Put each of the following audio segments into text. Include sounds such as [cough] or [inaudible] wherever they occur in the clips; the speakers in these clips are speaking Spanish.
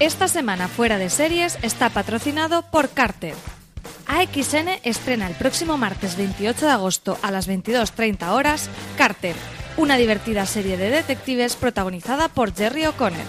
Esta semana fuera de series está patrocinado por Carter. AXN estrena el próximo martes 28 de agosto a las 22.30 horas Carter, una divertida serie de detectives protagonizada por Jerry O'Connor.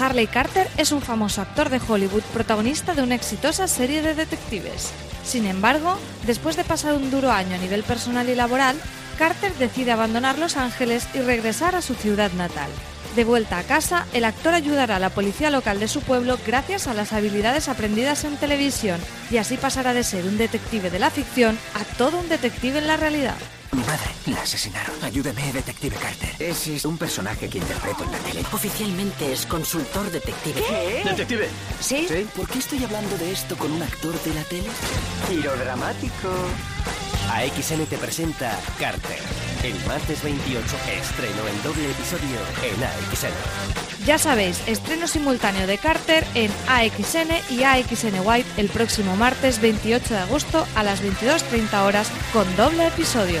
Harley Carter es un famoso actor de Hollywood protagonista de una exitosa serie de detectives. Sin embargo, después de pasar un duro año a nivel personal y laboral, Carter decide abandonar Los Ángeles y regresar a su ciudad natal. De vuelta a casa, el actor ayudará a la policía local de su pueblo gracias a las habilidades aprendidas en televisión y así pasará de ser un detective de la ficción a todo un detective en la realidad. Mi madre la asesinaron. Ayúdeme, detective Carter. Ese es un personaje que interpreto en la tele. Oficialmente es consultor detective. ¿Qué? ¿Detective? ¿Sí? ¿Sí? ¿Por qué estoy hablando de esto con un actor de la tele? Giro dramático. AXN te presenta Carter. El martes 28, estreno en doble episodio en AXN. Ya sabéis, estreno simultáneo de Carter en AXN y AXN White el próximo martes 28 de agosto a las 22.30 horas con doble episodio.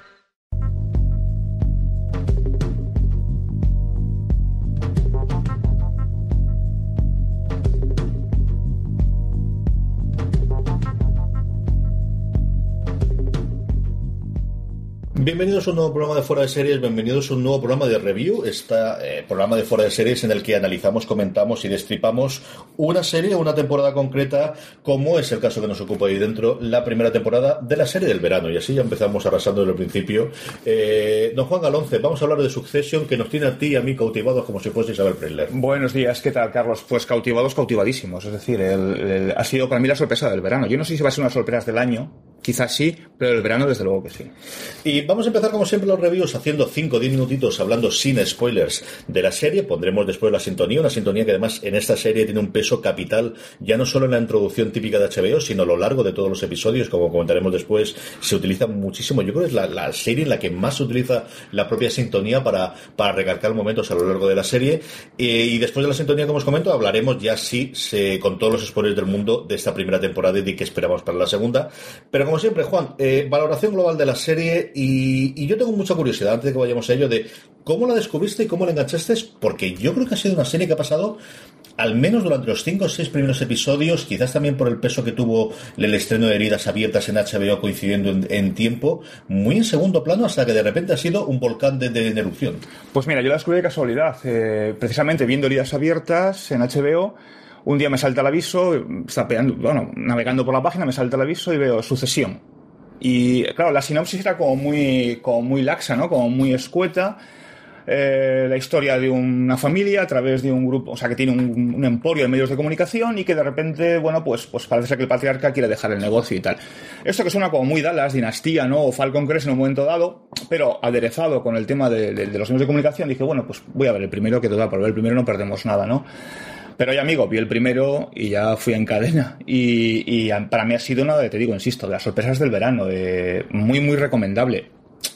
Bienvenidos a un nuevo programa de Fuera de Series, bienvenidos a un nuevo programa de review, este programa de Fuera de Series en el que analizamos, comentamos y destripamos una serie, una temporada concreta, como es el caso que nos ocupa ahí dentro, la primera temporada de la serie del verano. Y así ya empezamos arrasando desde el principio. Eh, don Juan Galonce, vamos a hablar de Succession, que nos tiene a ti y a mí cautivados como si fuese Isabel Preller. Buenos días, ¿qué tal, Carlos? Pues cautivados, cautivadísimos. Es decir, el, el, ha sido para mí la sorpresa del verano. Yo no sé si va a ser una sorpresa del año, quizás sí, pero el verano desde luego que sí. Y vamos a empezar como siempre los reviews haciendo 5 o 10 minutitos hablando sin spoilers de la serie. Pondremos después la sintonía, una sintonía que además en esta serie tiene un peso capital, ya no solo en la introducción típica de HBO, sino a lo largo de todos los episodios, como comentaremos después, se utiliza muchísimo. Yo creo que es la, la serie en la que más se utiliza la propia sintonía para, para recalcar momentos a lo largo de la serie. Eh, y después de la sintonía, como os comento, hablaremos ya sí se, con todos los spoilers del mundo de esta primera temporada y de qué esperamos para la segunda. Pero como siempre, Juan, eh, valoración global de la serie y, y, yo tengo mucha curiosidad antes de que vayamos a ello de cómo la descubriste y cómo la enganchaste, porque yo creo que ha sido una serie que ha pasado al menos durante los cinco o seis primeros episodios, quizás también por el peso que tuvo el estreno de Heridas Abiertas en HBO coincidiendo en, tiempo, muy en segundo plano hasta que de repente ha sido un volcán de, erupción. Pues mira, yo la descubrí de casualidad, eh, precisamente viendo Heridas Abiertas en HBO un día me salta el aviso, bueno, navegando por la página, me salta el aviso y veo sucesión. Y claro, la sinopsis era como muy, como muy laxa, ¿no? Como muy escueta. Eh, la historia de una familia a través de un grupo, o sea, que tiene un, emporio de medios de comunicación y que de repente, bueno, pues, pues parece que el patriarca quiere dejar el negocio y tal. Esto que suena como muy Dallas, Dinastía, ¿no? O Falcon Crest en un momento dado, pero aderezado con el tema de los medios de comunicación, dije, bueno, pues voy a ver el primero, que total, por ver el primero no perdemos nada, ¿no? Pero ya, amigo, vi el primero y ya fui en cadena. Y, y para mí ha sido una, de, te digo, insisto, de las sorpresas del verano. Eh, muy, muy recomendable.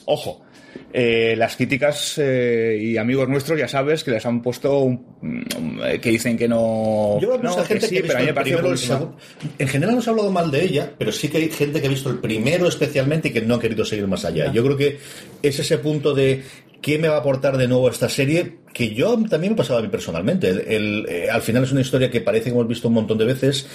Ojo, eh, las críticas eh, y amigos nuestros ya sabes que les han puesto un, que dicen que no yo no, gente que, sí, que pero a mí me parece el segundo. en general no se ha hablado mal de ella pero sí que hay gente que ha visto el primero especialmente y que no ha querido seguir más allá no. yo creo que es ese punto de ¿Qué me va a aportar de nuevo esta serie? Que yo también me pasaba a mí personalmente. Eh, al final es una historia que parece que hemos visto un montón de veces.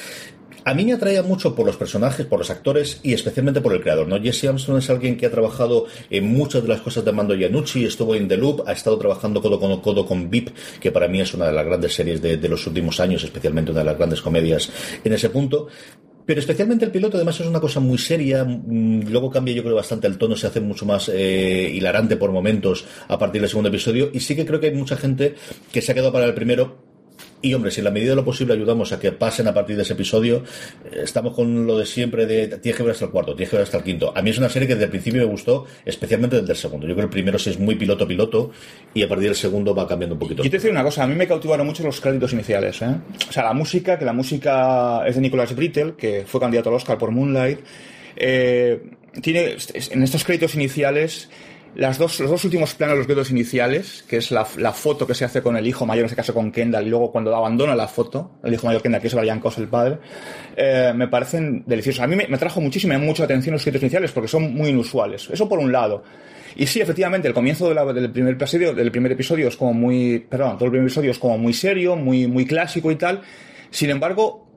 A mí me atraía mucho por los personajes, por los actores y especialmente por el creador. ¿no? Jesse Armstrong es alguien que ha trabajado en muchas de las cosas de Mando Iannucci, estuvo en The Loop, ha estado trabajando codo con codo con VIP, que para mí es una de las grandes series de los últimos años, especialmente una de las grandes comedias en ese punto. Pero especialmente el piloto, además, es una cosa muy seria. Luego cambia, yo creo, bastante el tono, se hace mucho más eh, hilarante por momentos a partir del segundo episodio. Y sí que creo que hay mucha gente que se ha quedado para el primero Y hombre, si en la medida de lo posible ayudamos a que pasen a partir de ese episodio, eh, estamos con lo de siempre de tienes que hasta el cuarto, tienes que ver hasta el quinto. A mí es una serie que desde el principio me gustó, especialmente desde el segundo. Yo creo que el primero sí es muy piloto-piloto y a partir del segundo va cambiando un poquito. Yo te decir una cosa, a mí me cautivaron mucho los créditos iniciales. ¿eh? O sea, la música, que la música es de Nicolas Brittle, que fue candidato al Oscar por Moonlight. Eh, tiene en estos créditos iniciales las dos, los dos últimos planos, los créditos iniciales, que es la, la, foto que se hace con el hijo mayor, en este caso con Kendall, y luego cuando abandona la foto, el hijo mayor Kendall, que es Brian Cos, el padre, eh, me parecen deliciosos. A mí me, me trajo muchísima, mucha atención los créditos iniciales porque son muy inusuales. Eso por un lado. Y sí, efectivamente, el comienzo de la, del, primer episodio, del primer episodio es como muy, perdón, todo el primer episodio es como muy serio, muy, muy clásico y tal. Sin embargo,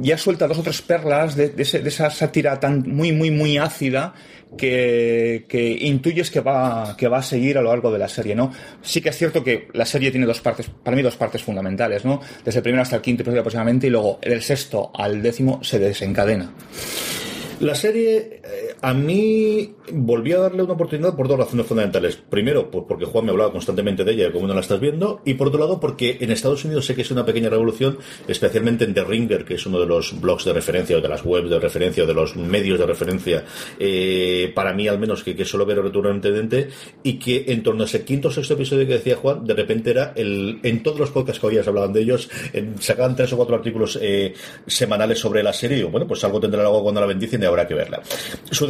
ya suelta dos o tres perlas de, esa sátira tan muy, muy, muy ácida que, que, intuyes que va, que va a seguir a lo largo de la serie, ¿no? Sí que es cierto que la serie tiene dos partes, para mí dos partes fundamentales, ¿no? Desde el primero hasta el quinto episodio aproximadamente y luego del sexto al décimo se desencadena. La serie, eh, a mí, volví a darle una oportunidad por dos razones fundamentales. Primero, pues porque Juan me hablaba constantemente de ella, de cómo no la estás viendo. Y por otro lado, porque en Estados Unidos sé que es una pequeña revolución, especialmente en The Ringer, que es uno de los blogs de referencia, o de las webs de referencia, o de los medios de referencia, eh, para mí al menos, que, que solo ver retornante y que en torno a ese quinto o sexto episodio que decía Juan, de repente era el, en todos los podcasts que oías hablaban de ellos, sacaban tres o cuatro artículos eh, semanales sobre la serie, y bueno, pues algo tendrá algo cuando la bendicen y habrá que verla.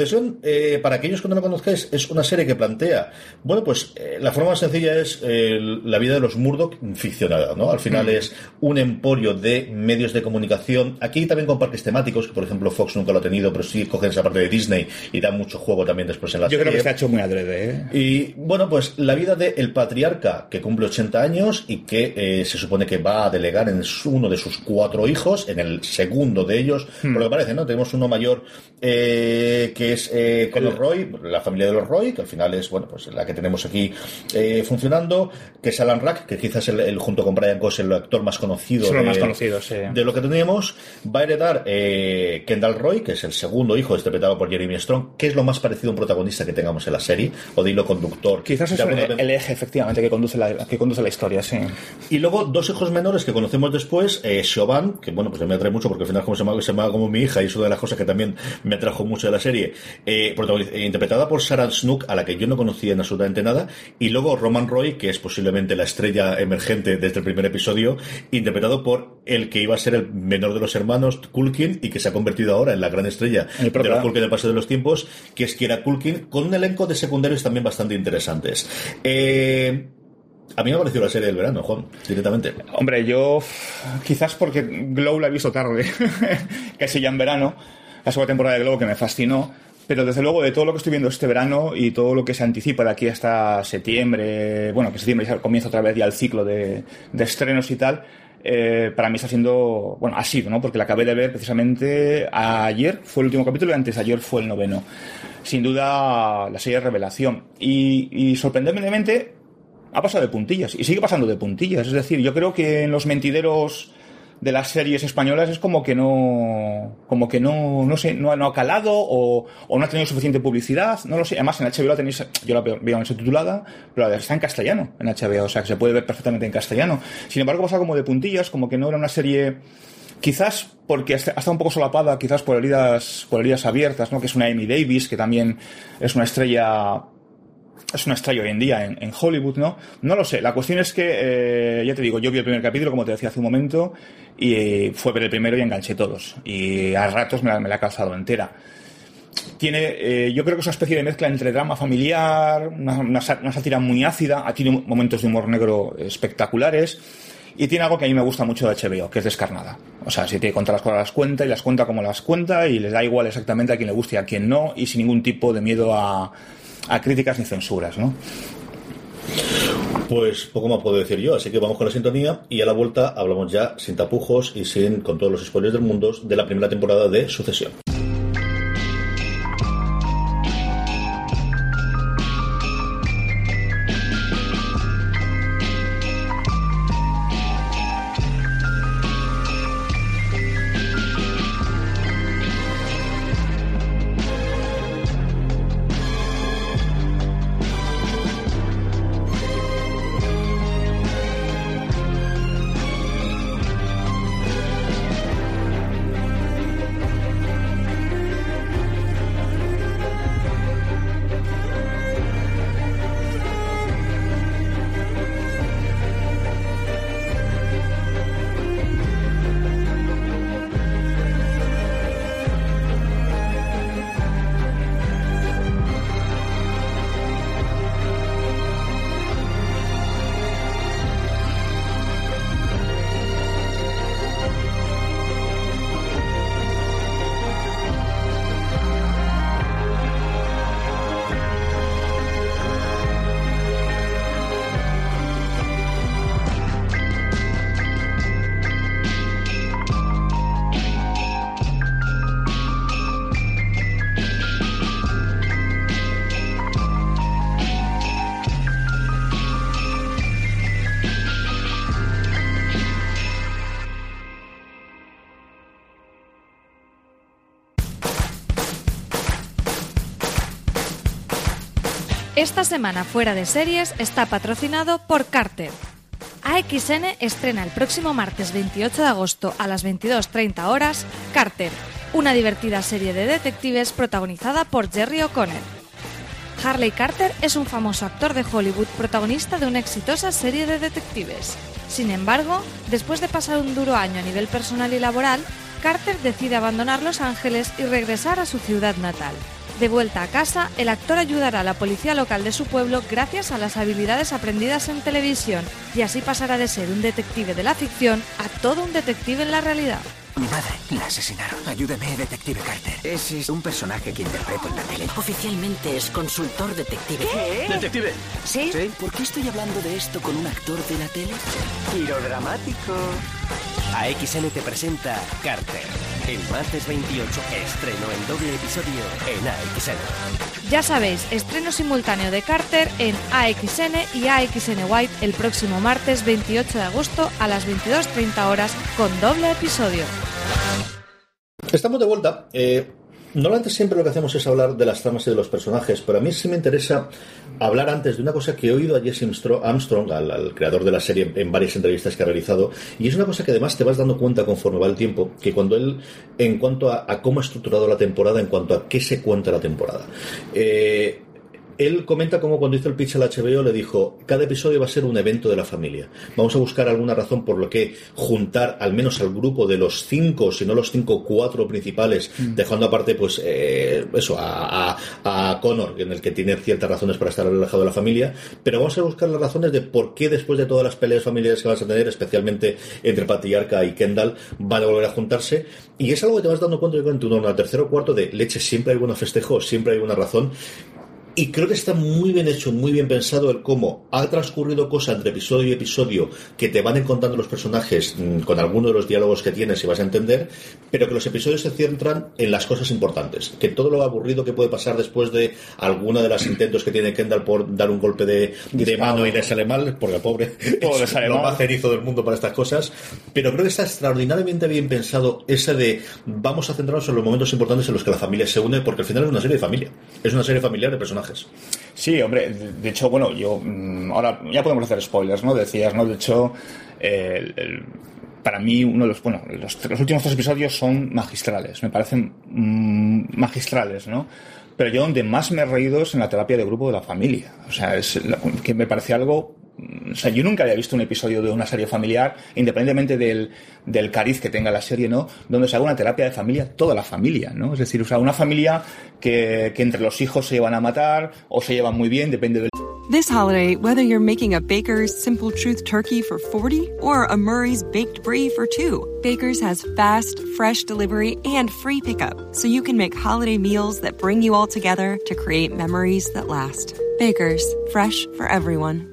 Sucesión, eh, para aquellos que no la conozcáis, es una serie que plantea, bueno, pues eh, la forma más sencilla es eh, la vida de los Murdoch ficcionada, ¿no? Al final mm. es un emporio de medios de comunicación, aquí también con parques temáticos, que por ejemplo Fox nunca lo ha tenido, pero sí cogen esa parte de Disney y da mucho juego también después en la Yo serie. creo que se ha hecho muy adrede, ¿eh? Y bueno, pues la vida del el patriarca que cumple 80 años y que se supone que va a delegar en uno de sus cuatro hijos, en el segundo de ellos, mm. por lo que parece, ¿no? Tenemos uno mayor eh, que es eh, con los Roy, la familia de los Roy, que al final es bueno pues la que tenemos aquí eh, funcionando, que es Alan Rack, que quizás el, el junto con Brian Goss el actor más conocido, de, más conocido sí. de, lo que teníamos, va a heredar eh, Kendall Roy, que es el segundo hijo interpretado por Jeremy Strong, que es lo más parecido a un protagonista que tengamos en la serie, o de hilo conductor. Quizás es el, el, eje efectivamente que conduce la, que conduce la historia, sí. Y luego dos hijos menores que conocemos después, eh, Siobhan, que bueno, pues me atrae mucho porque al final como se llama, se llama como mi hija y es una de las cosas que también me atrajo mucho de la serie, eh, interpretada por Sarah Snook, a la que yo no conocía en absolutamente nada, y luego Roman Roy, que es posiblemente la estrella emergente desde el primer episodio, interpretado por el que iba a ser el menor de los hermanos, Culkin, y que se ha convertido ahora en la gran estrella de los Culkin del paso de los tiempos, que es Kiera Culkin, con un elenco de secundarios también bastante interesantes. Eh, a mí me ha parecido la serie del verano, Juan, directamente. Hombre, yo quizás porque Glow la he visto tarde, [laughs] casi ya en verano, la segunda temporada de Glow que me fascinó, pero desde luego de todo lo que estoy viendo este verano y todo lo que se anticipa de aquí hasta septiembre, bueno, que septiembre ya comienza otra vez ya el ciclo de, de estrenos y tal, eh, para mí está siendo, bueno, ha sido, ¿no? Porque la acabé de ver precisamente ayer, fue el último capítulo y antes de ayer fue el noveno. Sin duda, la serie de revelación. Y, y sorprendentemente ha pasado de puntillas y sigue pasando de puntillas. Es decir, yo creo que en los mentideros de las series españolas es como que no como que no no sé no, no ha calado o, o, no ha tenido suficiente publicidad no lo sé. Además en HBO la tenéis yo la veo, en subtitulada pero está en castellano en HBO o sea que se puede ver perfectamente en castellano. Sin embargo pasa como de puntillas como que no era una serie quizás porque ha estado un poco solapada quizás por heridas por heridas abiertas no que es una Amy Davis que también es una estrella es una estrella hoy en día en, en, Hollywood, ¿no? No lo sé. La cuestión es que, eh, ya te digo, yo vi el primer capítulo, como te decía hace un momento, y eh, fue ver el primero y enganché todos. Y a ratos me la, me la he calzado entera. Tiene, eh, yo creo que es una especie de mezcla entre drama familiar, una, una, una sátira muy ácida, tiene momentos de humor negro espectaculares. Y tiene algo que a mí me gusta mucho de HBO, que es descarnada. O sea, si tiene que contar las cosas, las cuenta y las cuenta como las cuenta y les da igual exactamente a quien le guste y a quien no y sin ningún tipo de miedo a, a críticas ni censuras, ¿no? Pues poco más puedo decir yo, así que vamos con la sintonía y a la vuelta hablamos ya sin tapujos y sin con todos los spoilers del mundo de la primera temporada de Sucesión. Esta semana fuera de series está patrocinado por Carter. AXN estrena el próximo martes 28 de agosto a las 22.30 horas Carter, una divertida serie de detectives protagonizada por Jerry O'Connell. Harley Carter es un famoso actor de Hollywood protagonista de una exitosa serie de detectives. Sin embargo, después de pasar un duro año a nivel personal y laboral, Carter decide abandonar Los Ángeles y regresar a su ciudad natal. De vuelta a casa, el actor ayudará a la policía local de su pueblo gracias a las habilidades aprendidas en televisión y así pasará de ser un detective de la ficción a todo un detective en la realidad. Mi madre la asesinaron. Ayúdeme, detective Carter. Ese es un personaje que interpreto en la tele. Oficialmente es consultor detective. Detective. ¿Sí? ¿Sí? ¿Por qué estoy hablando de esto con un actor de la tele? Giro dramático. AXN te presenta Carter. El martes 28, estreno en doble episodio en AXN. Ya sabéis, estreno simultáneo de Carter en AXN y AXN White el próximo martes 28 de agosto a las 22.30 horas con doble episodio. Estamos de vuelta. Eh, normalmente siempre lo que hacemos es hablar de las tramas y de los personajes, pero a mí sí me interesa hablar antes de una cosa que he oído a Jesse Armstrong- al creador de la serie, en varias entrevistas que ha realizado, y es una cosa que además te vas dando cuenta conforme va el tiempo, que cuando él, en cuanto a, a cómo ha estructurado la temporada, en cuanto a qué se cuenta la temporada, eh, él comenta cómo cuando hizo el pitch al HBO le dijo, cada episodio va a ser un evento de la familia. Vamos a buscar alguna razón por lo que juntar al menos al grupo de los cinco, si no los cinco, cuatro principales, dejando aparte pues eh, eso, a, a, a Connor, en el que tiene ciertas razones para estar alejado de la familia, pero vamos a buscar las razones de por qué después de todas las peleas familiares que vas a tener, especialmente entre Patriarca y Kendall, van a volver a juntarse. Y es algo que te vas dando cuenta que en tu tercero o cuarto de leche siempre hay buenos festejos, siempre hay una razón. Y creo que está muy bien hecho, muy bien pensado el cómo ha transcurrido cosa entre episodio y episodio que te van encontrando los personajes mm, con alguno de los diálogos que tienes y vas a entender, pero que los episodios se centran en las cosas importantes. Que todo lo aburrido que puede pasar después de alguna de las intentos que tiene Kendall por dar un golpe de, de mano y le sale mal, porque el pobre [laughs] Todo es lo más cerizo del mundo para estas cosas. Pero creo que está extraordinariamente bien pensado ese de vamos a centrarnos en los momentos importantes en los que la familia se une, porque al final es una serie de familia. Es una serie familiar de personajes. Sí, hombre, de, hecho, bueno, yo mm, ahora ya podemos hacer spoilers, ¿no? Decías, ¿no? De hecho, para mí uno de los, bueno, los, los últimos tres episodios son magistrales, me parecen mm, magistrales, ¿no? Pero yo donde más me he reído es en la terapia de grupo de la familia, o sea, es la- que me parece algo o sea, yo nunca había visto un episodio de una serie familiar, independientemente del, del cariz que tenga la serie, ¿no? Donde se haga una terapia de familia, toda la familia, ¿no? Es decir, o sea, una familia que, que entre los hijos se llevan a matar o se llevan muy bien, depende del This holiday, whether you're making a Baker's Simple Truth turkey for 40 or a Murray's baked brie for 2, Baker's has fast, fresh delivery and free pickup, so you can make holiday meals that bring you all together to create memories that last. Baker's, fresh for everyone.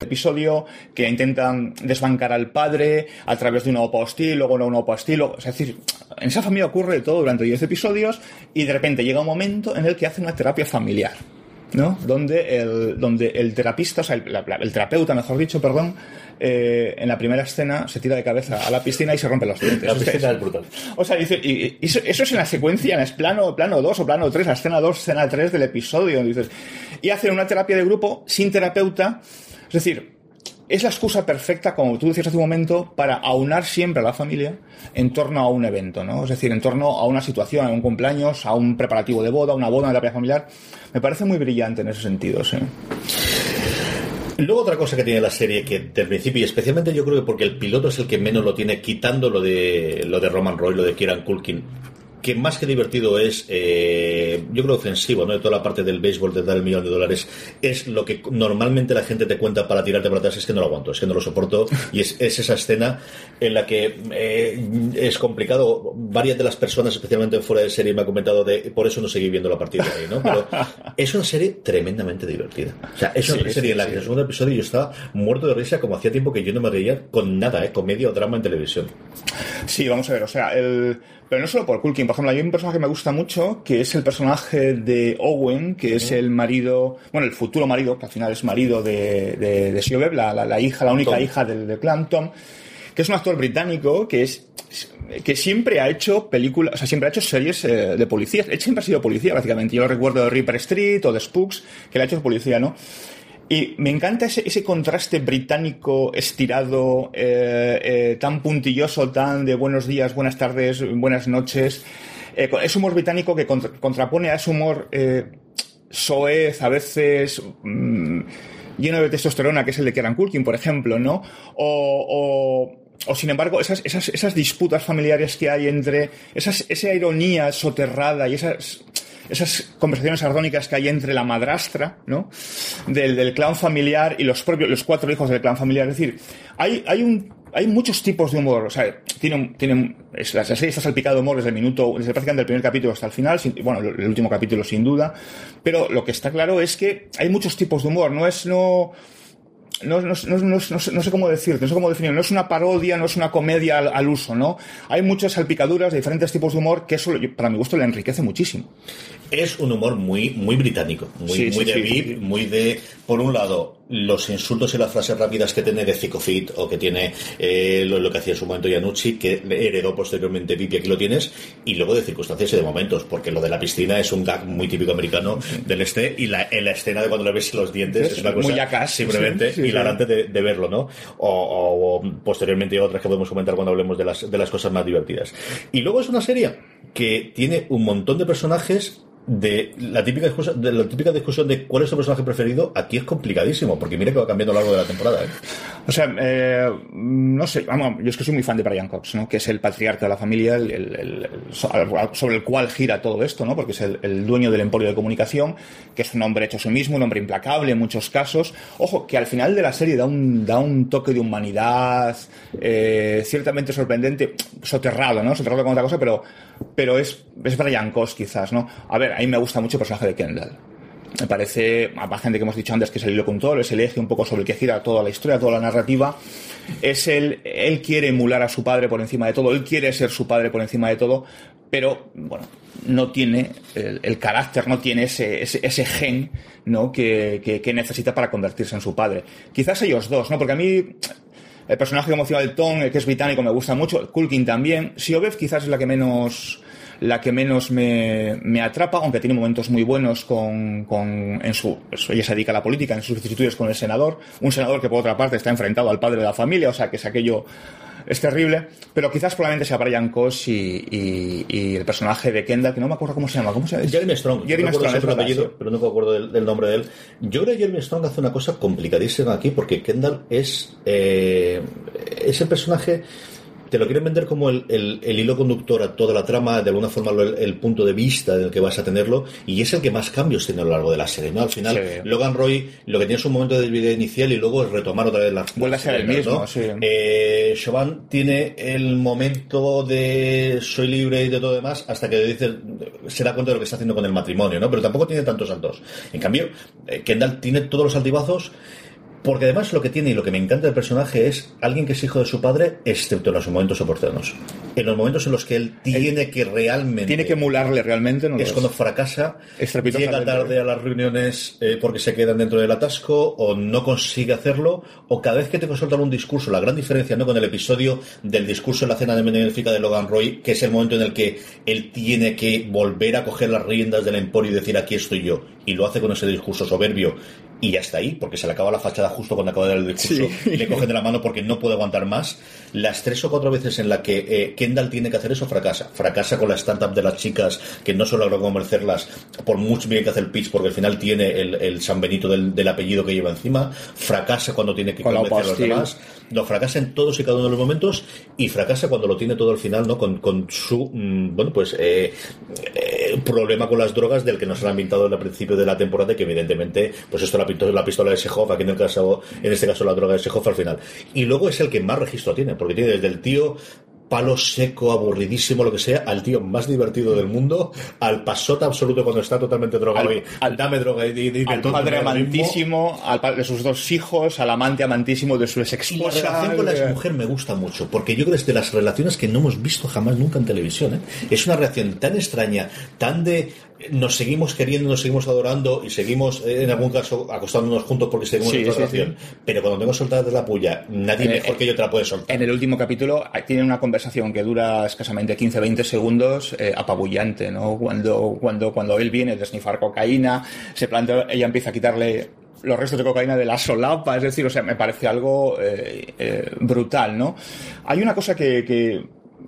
Episodio que intentan desbancar al padre a través de un opo hostil, luego no un opo hostil. o- Es decir, en esa familia ocurre todo durante 10 episodios y de repente llega un momento en el que hace una terapia familiar. ¿no? Donde el, donde el terapista, o sea, el, la- el terapeuta, mejor dicho, perdón, eh, en la primera escena se tira de cabeza a la piscina y se rompe los dientes. La O sea, piscina es brutal. o sea, dice, y, y eso, eso es en la secuencia, en el plano, plano 2 o plano 3, la escena 2, escena 3 del episodio. Dices, y hacen una terapia de grupo sin terapeuta. Es decir, es la excusa perfecta, como tú decías hace un momento, para aunar siempre a la familia en torno a un evento, ¿no? Es decir, en torno a una situación, a un cumpleaños, a un preparativo de boda, una boda, una terapia familiar. Me parece muy brillante en ese sentido, sí. Luego otra cosa que tiene la serie que del principio y especialmente yo creo que porque el piloto es el que menos lo tiene quitando lo de lo de Roman Roy, lo de Kieran Culkin, que más que divertido es, eh, yo creo ofensivo, ¿no? De toda la parte del béisbol de dar el millón de dólares, es lo que normalmente la gente te cuenta para tirarte para atrás, es que no lo aguanto, es que no lo soporto, y es, es esa escena en la que eh, es complicado. Varias de las personas, especialmente fuera de serie, me han comentado de, por eso no seguí viendo la partida ahí, ¿no? Pero [laughs] es una serie tremendamente divertida. O sea, es una Sí, serie sí, en la sí. que en el segundo episodio yo estaba muerto de risa como hacía tiempo que yo no me reía con nada, ¿eh? Comedia o drama en televisión. Sí, vamos a ver, o sea, el... pero no solo por Culkin, por ejemplo, hay un personaje que me gusta mucho, que es el personaje de Owen, que es el marido, bueno, el futuro marido, que al final es marido de, de, de Siobev, la, la, la hija, la única Tom. hija del de Clan Tom, que es un actor británico que es que siempre ha hecho películas, o sea, siempre ha hecho series eh, de policías. Él siempre ha sido policía, básicamente. Yo lo recuerdo de Reaper Street o de Spooks, que le ha hecho policía, ¿no? Y me encanta ese, ese contraste británico estirado, eh, eh, tan puntilloso, tan de buenos días, buenas tardes, buenas noches. Eh, ese humor británico que contra- contrapone a ese humor soez, a veces mm, lleno de testosterona, que es el de Kieran Culkin, por ejemplo, ¿no? O, o- o, sin embargo, esas, esas, esas disputas familiares que hay entre, esas, esa ironía soterrada y esas, esas conversaciones ardónicas que hay entre la madrastra, ¿no? Del, del clan familiar y los propios, los cuatro hijos del clan familiar. Es decir, hay, hay un, hay muchos tipos de humor, o sea, tiene, tiene, es, la serie está salpicada de humor desde el minuto, desde prácticamente el primer capítulo hasta el final, sin- bueno, el último capítulo sin duda, pero lo que está claro es que hay muchos tipos de humor, no es, no, no, no, no, sé no sé cómo decirte, no sé cómo definirlo. No es una parodia, no es una comedia al, al uso, ¿no? Hay muchas salpicaduras de diferentes tipos de humor que eso, para mi gusto, le enriquece muchísimo. Es un humor muy, muy británico, muy, Sí, muy sí, de VIP, sí. muy de, por un lado, los insultos y las frases rápidas que tiene de Fit o que tiene eh, lo, lo que hacía en su momento Yanucci, que heredó posteriormente VIP y aquí lo tienes, y luego de circunstancias y de momentos, porque lo de la piscina es un gag muy típico americano del este, y la, en la escena de cuando le ves los dientes es una muy cosa Jackass, simplemente sí, sí, hilarante de, de verlo, ¿no? O, o- o posteriormente otras que podemos comentar cuando hablemos de las, de las cosas más divertidas. Y luego es una serie que tiene un montón de personajes de la típica discusión, de cuál es tu personaje preferido, aquí es complicadísimo, porque mira que va cambiando a lo largo de la temporada. ¿eh? O sea, eh, no sé, vamos, yo es que soy muy fan de Brian Cox, ¿no? Que es el patriarca de la familia, el, el- el- el- so- sobre el cual gira todo esto, ¿no? Porque es el, el dueño del emporio de comunicación, que es un hombre hecho a sí mismo, un hombre implacable en muchos casos. Ojo, que al final de la serie da un, da un toque de humanidad, eh, ciertamente sorprendente, soterrado, ¿no? Soterrado con otra cosa, pero, pero es, es Brian Cox quizás, ¿no? A ver, a mí me gusta mucho el personaje de Kendall. Me parece, a gente que hemos dicho antes que es el hilo conductor, es el eje un poco sobre el que gira toda la historia, toda la narrativa. Es el, él quiere emular a su padre por encima de todo, él quiere ser su padre por encima de todo, pero bueno, no tiene el, el carácter, no tiene ese, ese, ese gen ¿no? Que, que, que necesita para convertirse en su padre. Quizás ellos dos, ¿no? Porque a mí el personaje como decía el Tom, el que es británico, me gusta mucho. Culkin también. Siobev quizás es la que menos la que menos me, me atrapa, aunque tiene momentos muy buenos con, con en su, eso, ella se dedica a la política, en sus vicisitudes con el senador, un senador que por otra parte está enfrentado al padre de la familia, o sea que es aquello, es terrible, pero quizás probablemente sea Brian Cox y, y, y el personaje de Kendall, que no me acuerdo cómo se llama, ¿cómo se llama? Jeremy Strong, Jeremy Strong, es el apellido, pero no me acuerdo del, del nombre de él. Yo creo que Jeremy Strong hace una cosa complicadísima aquí, porque Kendall es eh, ese personaje te lo quieren vender como el, el- el hilo conductor a toda la trama, de alguna forma el, el punto de vista del que vas a tenerlo, y es el que más cambios tiene a lo largo de la serie, ¿no? Al final, Sí. Logan Roy lo que tiene es un momento de vida inicial y luego es retomar otra vez las Vuelve a ser el mismo, ¿no? sí. Eh, Chauvin tiene el momento de soy libre y de todo demás hasta que dice, se da cuenta de lo que está haciendo con el matrimonio, ¿no? Pero tampoco tiene tantos saltos. En cambio, eh, Kendall tiene todos los altibazos porque además lo que tiene y lo que me encanta del personaje es alguien que es hijo de su padre, excepto en los momentos oportunos. En los momentos en los que él tiene que realmente... Tiene que emularle realmente, ¿no? Es cuando fracasa, llega tarde a las reuniones eh, porque se quedan dentro del atasco o no consigue hacerlo o cada vez que te soltar un discurso, la gran diferencia ¿no? con el episodio del discurso en la cena de benéfica de Logan Roy, que es el momento en el que él tiene que volver a coger las riendas del emporio y decir aquí estoy yo y lo hace con ese discurso soberbio y ya está ahí, porque se le acaba la fachada justo cuando acaba de dar el discurso y le cogen de la mano porque no puede aguantar más. Las tres o cuatro veces en la que eh, Kendall tiene que hacer eso, fracasa. Fracasa con la stand-up de las chicas, que no solo logra convencerlas por mucho bien que hace el pitch, porque al final tiene el, el San Benito del, del apellido que lleva encima. Fracasa cuando tiene que convencer a los demás. No, fracasa en todos y cada uno de los momentos y fracasa cuando lo tiene todo al final, ¿no? Con, con su, mm, bueno, pues, eh, eh, problema con las drogas del que nos han pintado al principio de la temporada y que evidentemente, pues esto la, la pistola de Sejov, aquí en el caso, en este caso la droga de Sejov al final. Y luego es el que más registro tiene, porque tiene desde el tío palo seco, aburridísimo, lo que sea, al tío más divertido del mundo, al pasote absoluto cuando está totalmente drogado Al- y dame droga y, y- y al padre amantísimo, al padre de sus dos hijos, al amante amantísimo de su ex la relación con la mujer me gusta mucho, porque yo creo que es de las relaciones que no hemos visto jamás nunca en televisión. ¿eh? Es una reacción tan extraña, tan de eh, nos seguimos queriendo, nos seguimos adorando y seguimos, eh, en algún caso, acostándonos juntos porque seguimos Sí, en nuestra sí, relación. Pero cuando tengo soltadas de la puya, nadie Eh, mejor eh, que yo te la puede soltar. En el último capítulo eh, tienen una conversación que dura escasamente 15-20 segundos, eh, apabullante, ¿no? Cuando, cuando, cuando él viene de snifar cocaína, se plantea, ella empieza a quitarle los restos de cocaína de la solapa, es decir, o sea, me parece algo eh, eh, brutal, ¿no? Hay una cosa que, que,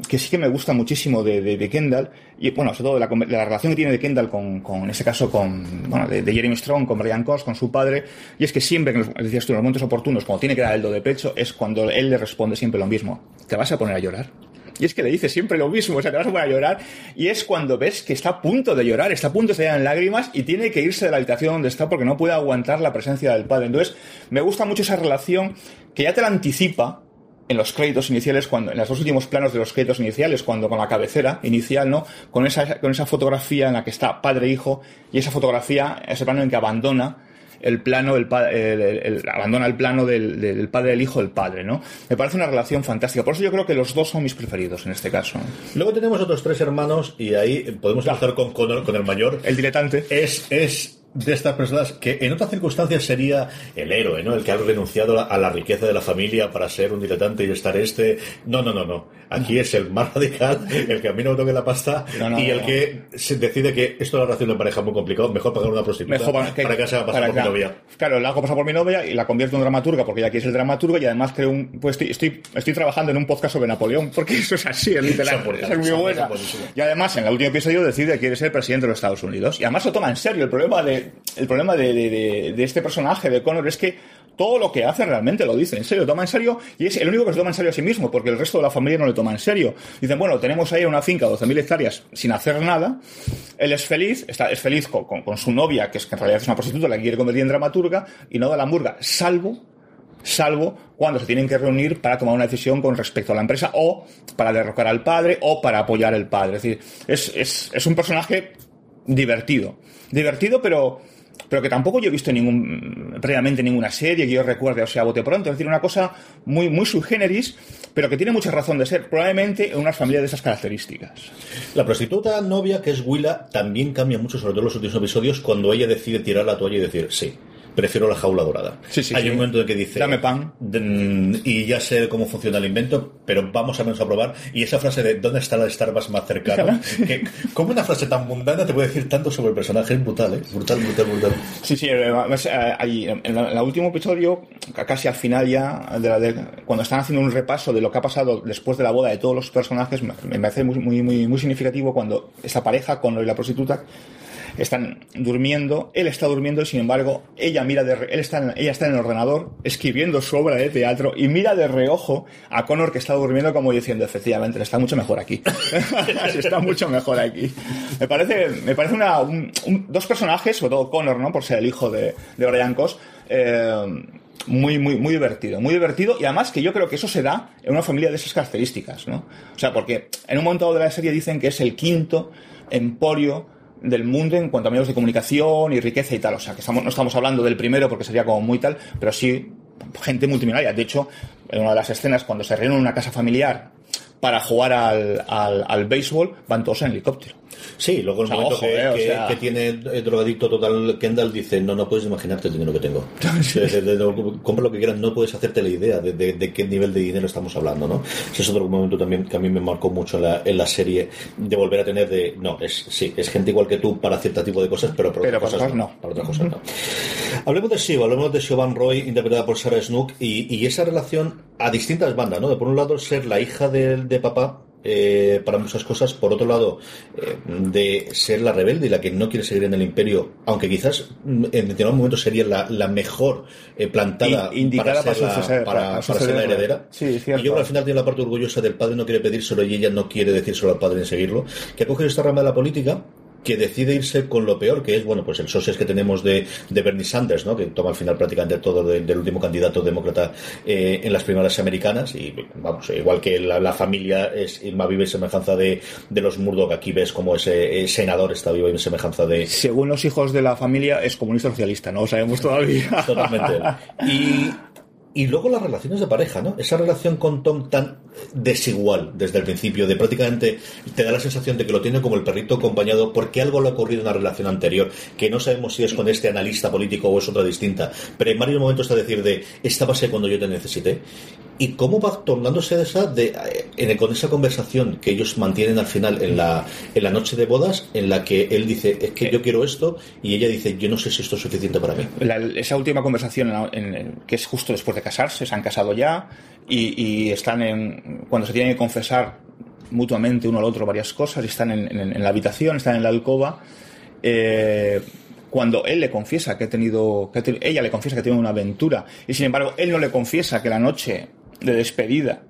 que sí que me gusta muchísimo de, de, Kendall, y bueno, sobre todo la, relación que tiene de Kendall con, con en este caso, con, bueno, de, Jeremy Strong, con Brian Cox, con su padre, y es que siempre, que decías tú, en los momentos oportunos, cuando tiene que dar el do de pecho, es cuando él le responde siempre lo mismo. ¿Te vas a poner a llorar? Y es que le dice siempre lo mismo, o sea, te vas a poner a llorar. Y es cuando ves que está a punto de llorar, está a punto de estallar en lágrimas y tiene que irse de la habitación donde está porque no puede aguantar la presencia del padre. Entonces, me gusta mucho esa relación que ya te la anticipa en los créditos iniciales, cuando, en los dos últimos planos de los créditos iniciales, cuando con la cabecera inicial, ¿no? Con esa, con esa fotografía en la que está padre e hijo, y esa fotografía, ese plano en que abandona el plano, el, el- el- el- abandona el plano del, del padre del hijo del padre, ¿no? Me parece una relación fantástica. Por eso yo creo que los dos son mis preferidos en este caso. Luego tenemos otros tres hermanos y ahí podemos empezar con, con, con el mayor. El diletante. Es, es de estas personas que en otras circunstancias sería el héroe, ¿no? El que ha renunciado a la riqueza de la familia para ser un diletante y estar este. No, no, no, no. Aquí es el más radical, el que a mí no me toque la pasta No, no, y el que se decide que esto de la relación de pareja es muy complicado, mejor pagar una prostituta Mejor para que, para que se haga pasar para por mi que- novia. Claro, la hago pasar por mi novia y la convierto en dramaturga porque ella quiere ser dramaturga y además creo un. Pues estoy, estoy, estoy trabajando en un podcast sobre Napoleón [laughs] porque eso es así, es literal. Es muy buena. Y además, en el último episodio decide que quiere ser presidente de los Estados Unidos. Y además lo toma en serio. El problema de, el problema de, este personaje, de Connor, es que todo lo que hace realmente lo dice en serio, lo toma en serio y es el único que se toma en serio a sí mismo, porque el resto de la familia no le toma en serio. Dicen, bueno, tenemos ahí una finca de 12.000 hectáreas sin hacer nada, él es feliz, está, es feliz con, su novia, que es en realidad es una prostituta, la quiere convertir en dramaturga, y no da la hamburga, salvo salvo cuando se tienen que reunir para tomar una decisión con respecto a la empresa o para derrocar al padre o para apoyar al padre. Es decir, es un personaje divertido. Divertido, pero, pero que tampoco yo he visto ningún, previamente en ninguna serie que yo recuerde, o sea, bote pronto. Es decir, una cosa muy, muy sui generis, pero que tiene mucha razón de ser, probablemente en una familia de esas características. La prostituta novia, que es Willa, también cambia mucho, sobre todo en los últimos episodios, cuando ella decide tirar la toalla y decir, sí, prefiero la jaula dorada. Sí, sí, Hay sí. un momento en que dice, Dame pan. "Mm, y ya sé cómo funciona el invento, pero vamos a menos a probar. Y esa frase de, ¿dónde está la Starbucks más cercana? [laughs] que, como una frase tan mundana te puede decir tanto sobre el personaje, es brutal, ¿eh? Brutal, brutal, brutal. Sí, sí, eh, además, eh, ahí, en el último episodio, ca- casi al final ya, de la de- cuando están haciendo un repaso de lo que ha pasado después de la boda de todos los personajes, me, me parece muy, muy, muy, muy significativo cuando esta pareja, con la prostituta, están durmiendo, él está durmiendo sin embargo ella mira de re- él está en, ella está en el ordenador escribiendo su obra de teatro y mira de reojo a Connor que está durmiendo como diciendo efectivamente está mucho mejor aquí. [laughs] Está mucho mejor aquí me parece me parece una, un- un- dos personajes sobre todo Connor no por ser el hijo de, de Brian Cos eh, muy, muy, muy divertido, muy divertido y además que yo creo que eso se da en una familia de esas características, ¿no? O sea, porque en un momento de la serie dicen que es el quinto emporio del mundo en cuanto a medios de comunicación y riqueza y tal. O sea, que estamos, no estamos hablando del primero porque sería como muy tal, pero sí gente multimillonaria. De hecho, en una de las escenas, cuando se reúnen en una casa familiar para jugar al, al, al béisbol, van todos en helicóptero. Sí, luego el O sea, momento ojo, que, eh, o que- sea- que tiene el drogadicto total Kendall dice, no, no puedes imaginarte el dinero que tengo. [laughs] De- de- de- de- compra lo que quieras, no puedes hacerte la idea de, qué nivel de dinero estamos hablando, ¿no? Ese es otro momento también que a mí me marcó mucho en la, en la serie, de volver a tener de, no, es sí, es gente igual que tú para cierto tipo de cosas, pero para Pero otras cosas no. Para otras cosas no. Hablemos de Shiva, hablemos de Siobhan Roy, interpretada por Sarah Snook, y, y esa relación a distintas bandas, ¿no? De por un lado ser la hija de, de papá, eh, para muchas cosas, por otro lado, eh, de ser la rebelde y la que no quiere seguir en el imperio, aunque quizás mm, en determinado momento sería la, la mejor eh, plantada indicada para, ser, la, suceder- para- para para ser la heredera. Sí, y yo creo que al final tiene la parte orgullosa del padre no quiere pedírselo y ella no quiere decírselo al padre en seguirlo, que ha cogido esta rama de la política que decide irse con lo peor, que es, bueno, pues el socios que tenemos de, de Bernie Sanders, ¿no? Que toma al final prácticamente todo de- del último candidato demócrata eh, en las primarias americanas y, vamos, igual que la, la familia es más vive en semejanza de, de los Murdoch, aquí ves como ese eh, senador está vivo en semejanza de, Según los hijos de la familia, es comunista socialista, no lo sabemos todavía. Totalmente. Y, y luego las relaciones de pareja, ¿no? Esa relación con Tom tan desigual desde el principio, de prácticamente te da la sensación de que lo tiene como el perrito acompañado porque algo le ha ocurrido en una relación anterior, que no sabemos si es con este analista político o es otra distinta, pero en varios momentos está decir de esta base cuando yo te necesité. Y cómo va tornándose de esa, de, eh, con esa conversación que ellos mantienen al final en la, en la noche de bodas, en la que él dice, es que yo quiero esto, y ella dice, yo no sé si esto es suficiente para mí. La- esa última conversación, en- que es justo después de casarse, se han casado ya y, y están en. Cuando se tienen que confesar mutuamente uno al otro varias cosas y están en, en- en la habitación, están en la alcoba. eh, cuando él le confiesa que ha tenido, que ha teni- ella le confiesa que tiene una aventura y sin embargo él no le confiesa que la noche de despedida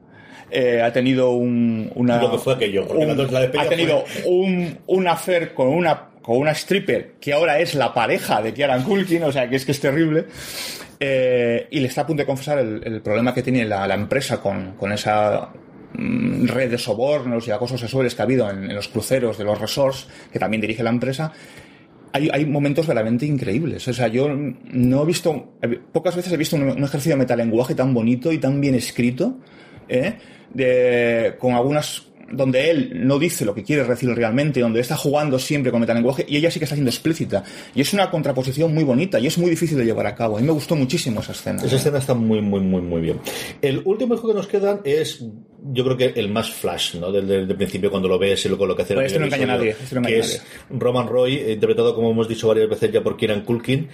eh, ha tenido un, una Lo que fue aquello, porque un- la noche- la despedida ha tenido fue- un, un affair con una con una stripper que ahora es la pareja de Kieran Culkin, o sea que es que es terrible. Eh, y le está a punto de confesar el, problema que tiene la, empresa con, con esa mm, red de sobornos y acosos sexuales que ha habido en, los cruceros de los resorts, que también dirige la empresa. Hay, hay momentos verdaderamente increíbles. O sea, yo no he visto, pocas veces he visto un, un ejercicio de metalenguaje tan bonito y tan bien escrito, ¿eh? de, con algunas donde él no dice lo que quiere decir realmente, donde está jugando siempre con metalenguaje y ella sí que está siendo explícita. Y es una contraposición muy bonita y es muy difícil de llevar a cabo. A mí me gustó muchísimo esa escena. Esa escena está muy, muy, muy, muy bien. El último hijo que nos quedan es, yo creo que el más flash, ¿no? Desde el principio cuando lo ves y luego lo que hace Pero este no engaña a nadie, este no que es Roman Roy, eh, interpretado, como hemos dicho varias veces ya por Kieran Culkin,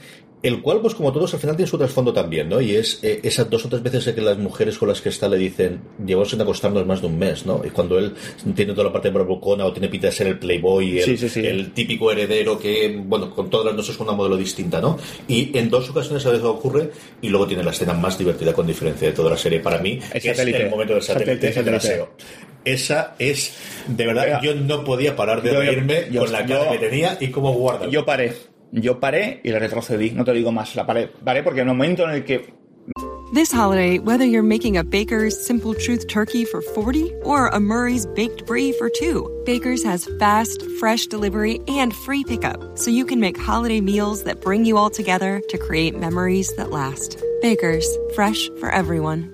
el cual, pues como todos, al final tiene su trasfondo también, ¿no? Y es eh, esas dos o tres veces que las mujeres con las que está le dicen, llevamos sin acostarnos más de un mes, ¿no? Y cuando él tiene toda la parte de bravucona o tiene pinta de ser el playboy, el, Sí, sí, sí. el típico heredero que, bueno, con todas las noches con una modelo distinta, ¿no? Y en dos ocasiones a veces ocurre y luego tiene la escena más divertida con diferencia de toda la serie para mí, El que es el momento del satélite, Satélite, el del aseo. Esa es, de verdad, yo no podía parar de Yo- reírme yo- con la cara yo- que tenía y cómo guarda. Yo paré. Yo paré y le retrocedí. No te digo más. La paré. Paré porque en el momento en el que This holiday, whether you're making a Baker's Simple Truth turkey for 40 or a Murray's Baked Brie for 2, Baker's has fast, fresh delivery and free pickup, so you can make holiday meals that bring you all together to create memories that last. Baker's, fresh for everyone.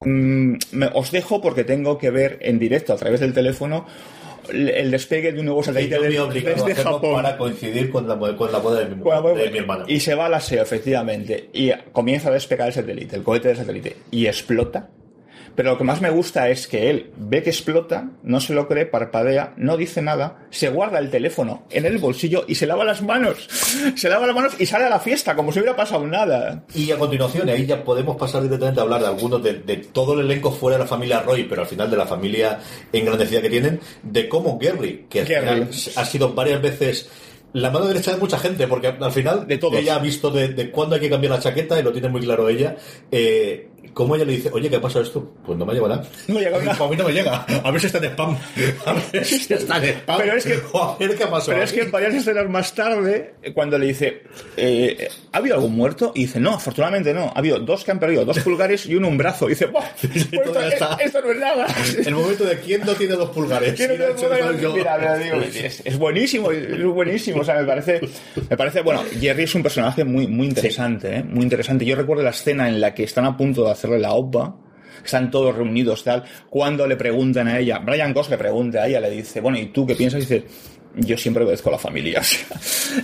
Mm, me- os dejo porque tengo que ver en directo a través del teléfono el, despegue de un nuevo satélite a desde Japón. para coincidir con la, con la boda de mi, la de hermana. Y se va al aseo, efectivamente. Y comienza a despegar el satélite, el cohete del satélite. Y explota. Pero lo que más me gusta es que él ve que explota, no se lo cree, parpadea, no dice nada, se guarda el teléfono en el bolsillo y se lava las manos. Se lava las manos y sale a la fiesta como si hubiera pasado nada. Y a continuación, ahí ya podemos pasar directamente a hablar de algunos de, de todo el elenco fuera de la familia Roy, pero al final de la familia engrandecida que tienen, de cómo Gary, que Gary. ha sido varias veces la mano derecha de mucha gente, porque al final De todos. ella ha visto de, de cuándo hay que cambiar la chaqueta y lo tiene muy claro ella. Eh, ¿Cómo ella le dice, oye, ¿qué ha pasado esto? Pues no me llega nada. No me llega a, mí, nada. a mí no me llega. A ver si está en spam. A ver si está en spam. Pero es que- [laughs] a ver qué ha pasado. Pero es que varias escenas más tarde, eh, cuando le dice, eh, ¿ha habido algún muerto? Y dice, no, afortunadamente no. Ha habido dos que han perdido dos pulgares y uno un brazo. Y dice, ¡buah! [laughs] pues esto, está. esto no es nada. [laughs] El momento de quién no tiene dos pulgares. Que- hecho de mal yo. Mira, mira, digo, es, es buenísimo, es buenísimo. O sea, me parece, me parece, bueno, Jerry es un personaje muy, muy interesante, ¿eh? muy interesante. Yo recuerdo la escena en la que están a punto de hacerle la OPA, están todos reunidos, tal, cuando le preguntan a ella, Brian Goss le pregunta a ella, le dice, bueno, ¿y tú qué piensas? Y dice, yo siempre obedezco a la familia. [laughs] O sea,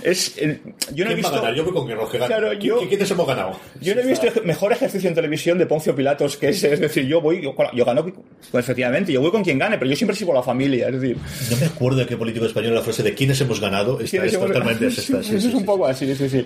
es, eh, yo no he ¿Quién va a visto, ganar? Yo voy con que gana. Claro, ¿Qui- yo- qui- ¿Quiénes hemos ganado? yo no he visto mejor ejercicio en televisión de Poncio Pilatos que ese. Es decir, yo voy, yo, yo gano, pues, efectivamente, yo voy con quien gane, pero yo siempre sigo a la familia. Es decir, No me acuerdo de qué político español la frase de quiénes hemos ganado. Está, ¿quiénes es hemos- totalmente es esta, [laughs] sí, Eso sí, es un sí. poco así, sí, sí.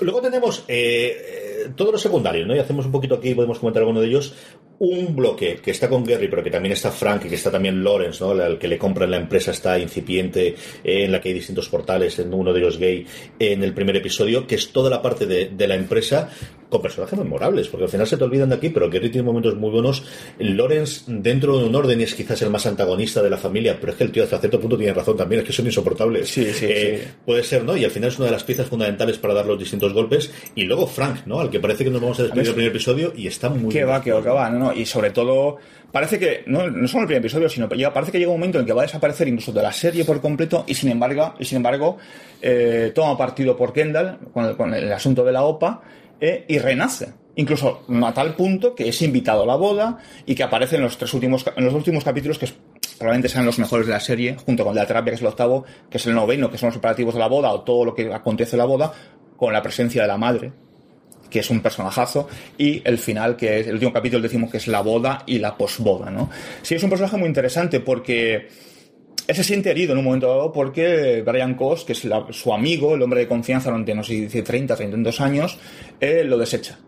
Luego tenemos eh, todos los secundarios, ¿no? Y hacemos un poquito aquí, podemos comentar alguno de ellos. Un bloque que está con Gary, pero que también está Frank y que está también Lawrence, ¿no? El que le compra en la empresa está incipiente, eh, en la que hay distintos portales, en uno de ellos gay, en el primer episodio, que es toda la parte de, de la empresa con personajes memorables, porque al final se te olvidan de aquí, pero Gary tiene momentos muy buenos. Lawrence, dentro de un orden, es quizás el más antagonista de la familia, pero es que el tío hasta cierto punto tiene razón también, es que son insoportables. Sí, sí, Eh, sí. Puede ser, ¿no? Y al final es una de las piezas fundamentales para dar los distintos golpes. Y luego Frank, ¿no? Al que parece que nos vamos a despedir del primer episodio y está muy Que va, que va, que va, no, no. Y sobre todo, parece que, no, no solo el primer episodio, sino que parece que llega un momento en que va a desaparecer incluso de la serie por completo, y sin embargo, y sin embargo, eh, toma partido por Kendall con el, asunto de la OPA, eh, y renace. Incluso a tal punto que es invitado a la boda y que aparece en los tres últimos, en los últimos capítulos que probablemente sean los mejores de la serie, junto con la terapia, que es el octavo, que es el noveno, que son los preparativos de la boda, o todo lo que acontece en la boda, con la presencia de la madre, que es un personajazo, y el final, que es el último capítulo, decimos que es la boda y la posboda, ¿no? Sí, es un personaje muy interesante porque él se siente herido en un momento dado porque Brian Cos, que es su amigo, el hombre de confianza durante, no sé si dice 30, 32 años, eh, lo desecha.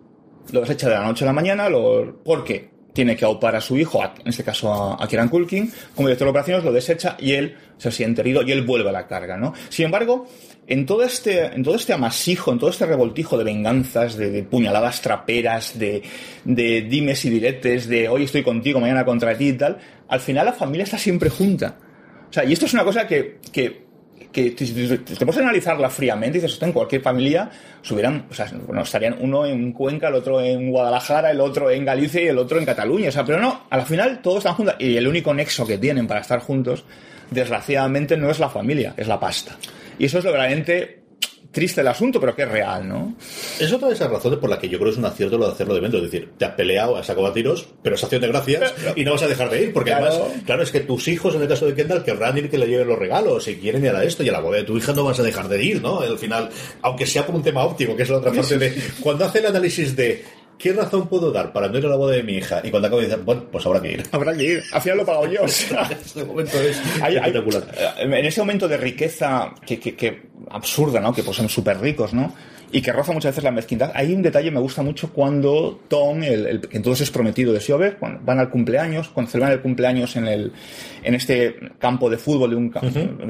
Lo desecha de la noche a la mañana, lo, porque tiene que aupar a su hijo, en este caso a, a Kieran Culkin, como director de operaciones, lo desecha y él se siente herido y él vuelve a la carga, ¿no? Sin embargo, en todo este, en todo este amasijo, en todo este revoltijo de venganzas, de, de puñaladas traperas, de, de dimes y diretes, de hoy estoy contigo, mañana contra ti y tal, al final la familia está siempre junta. O sea, y esto es una cosa que, que, que te, puedes analizarla fríamente y dices, en cualquier familia se hubieran, o sea, bueno, estarían uno en Cuenca, el otro en Guadalajara, el otro en Galicia y el otro en Cataluña. O sea, pero no, al final todos están juntos y el único nexo que tienen para estar juntos, desgraciadamente, no es la familia, es la pasta. Y eso es lo verdaderamente triste del asunto, pero que es real, ¿no? Es otra de esas razones por la que yo creo que es un acierto lo de hacerlo de evento. Es decir, te has peleado, has sacado a tiros, pero es acción de gracias y no vas a dejar de ir. Porque Claro. además, claro, es que tus hijos, en el caso de Kendall, querrán ir que le lleven los regalos y quieren ir a esto y a la boda de tu hija no vas a dejar de ir, ¿no? Al final, aunque sea por un tema óptico, que es la otra parte de. Cuando hace el análisis de. ¿Qué razón puedo dar para no ir a la boda de mi hija? Y cuando acabo de decir, bueno, pues habrá que ir. Habrá que ir. Al final lo he pagado yo. o sea. [laughs] Este momento es Hay- hay- espectacular. eh, en ese momento de riqueza que, que- que absurda, ¿no? Que pues son súper ricos, ¿no? Y que roza muchas veces la mezquindad. Hay un detalle que me gusta mucho cuando Tom, el, el- que entonces es prometido de Siober, cuando van al cumpleaños, cuando celebran el cumpleaños en el en este campo de fútbol, de un ca-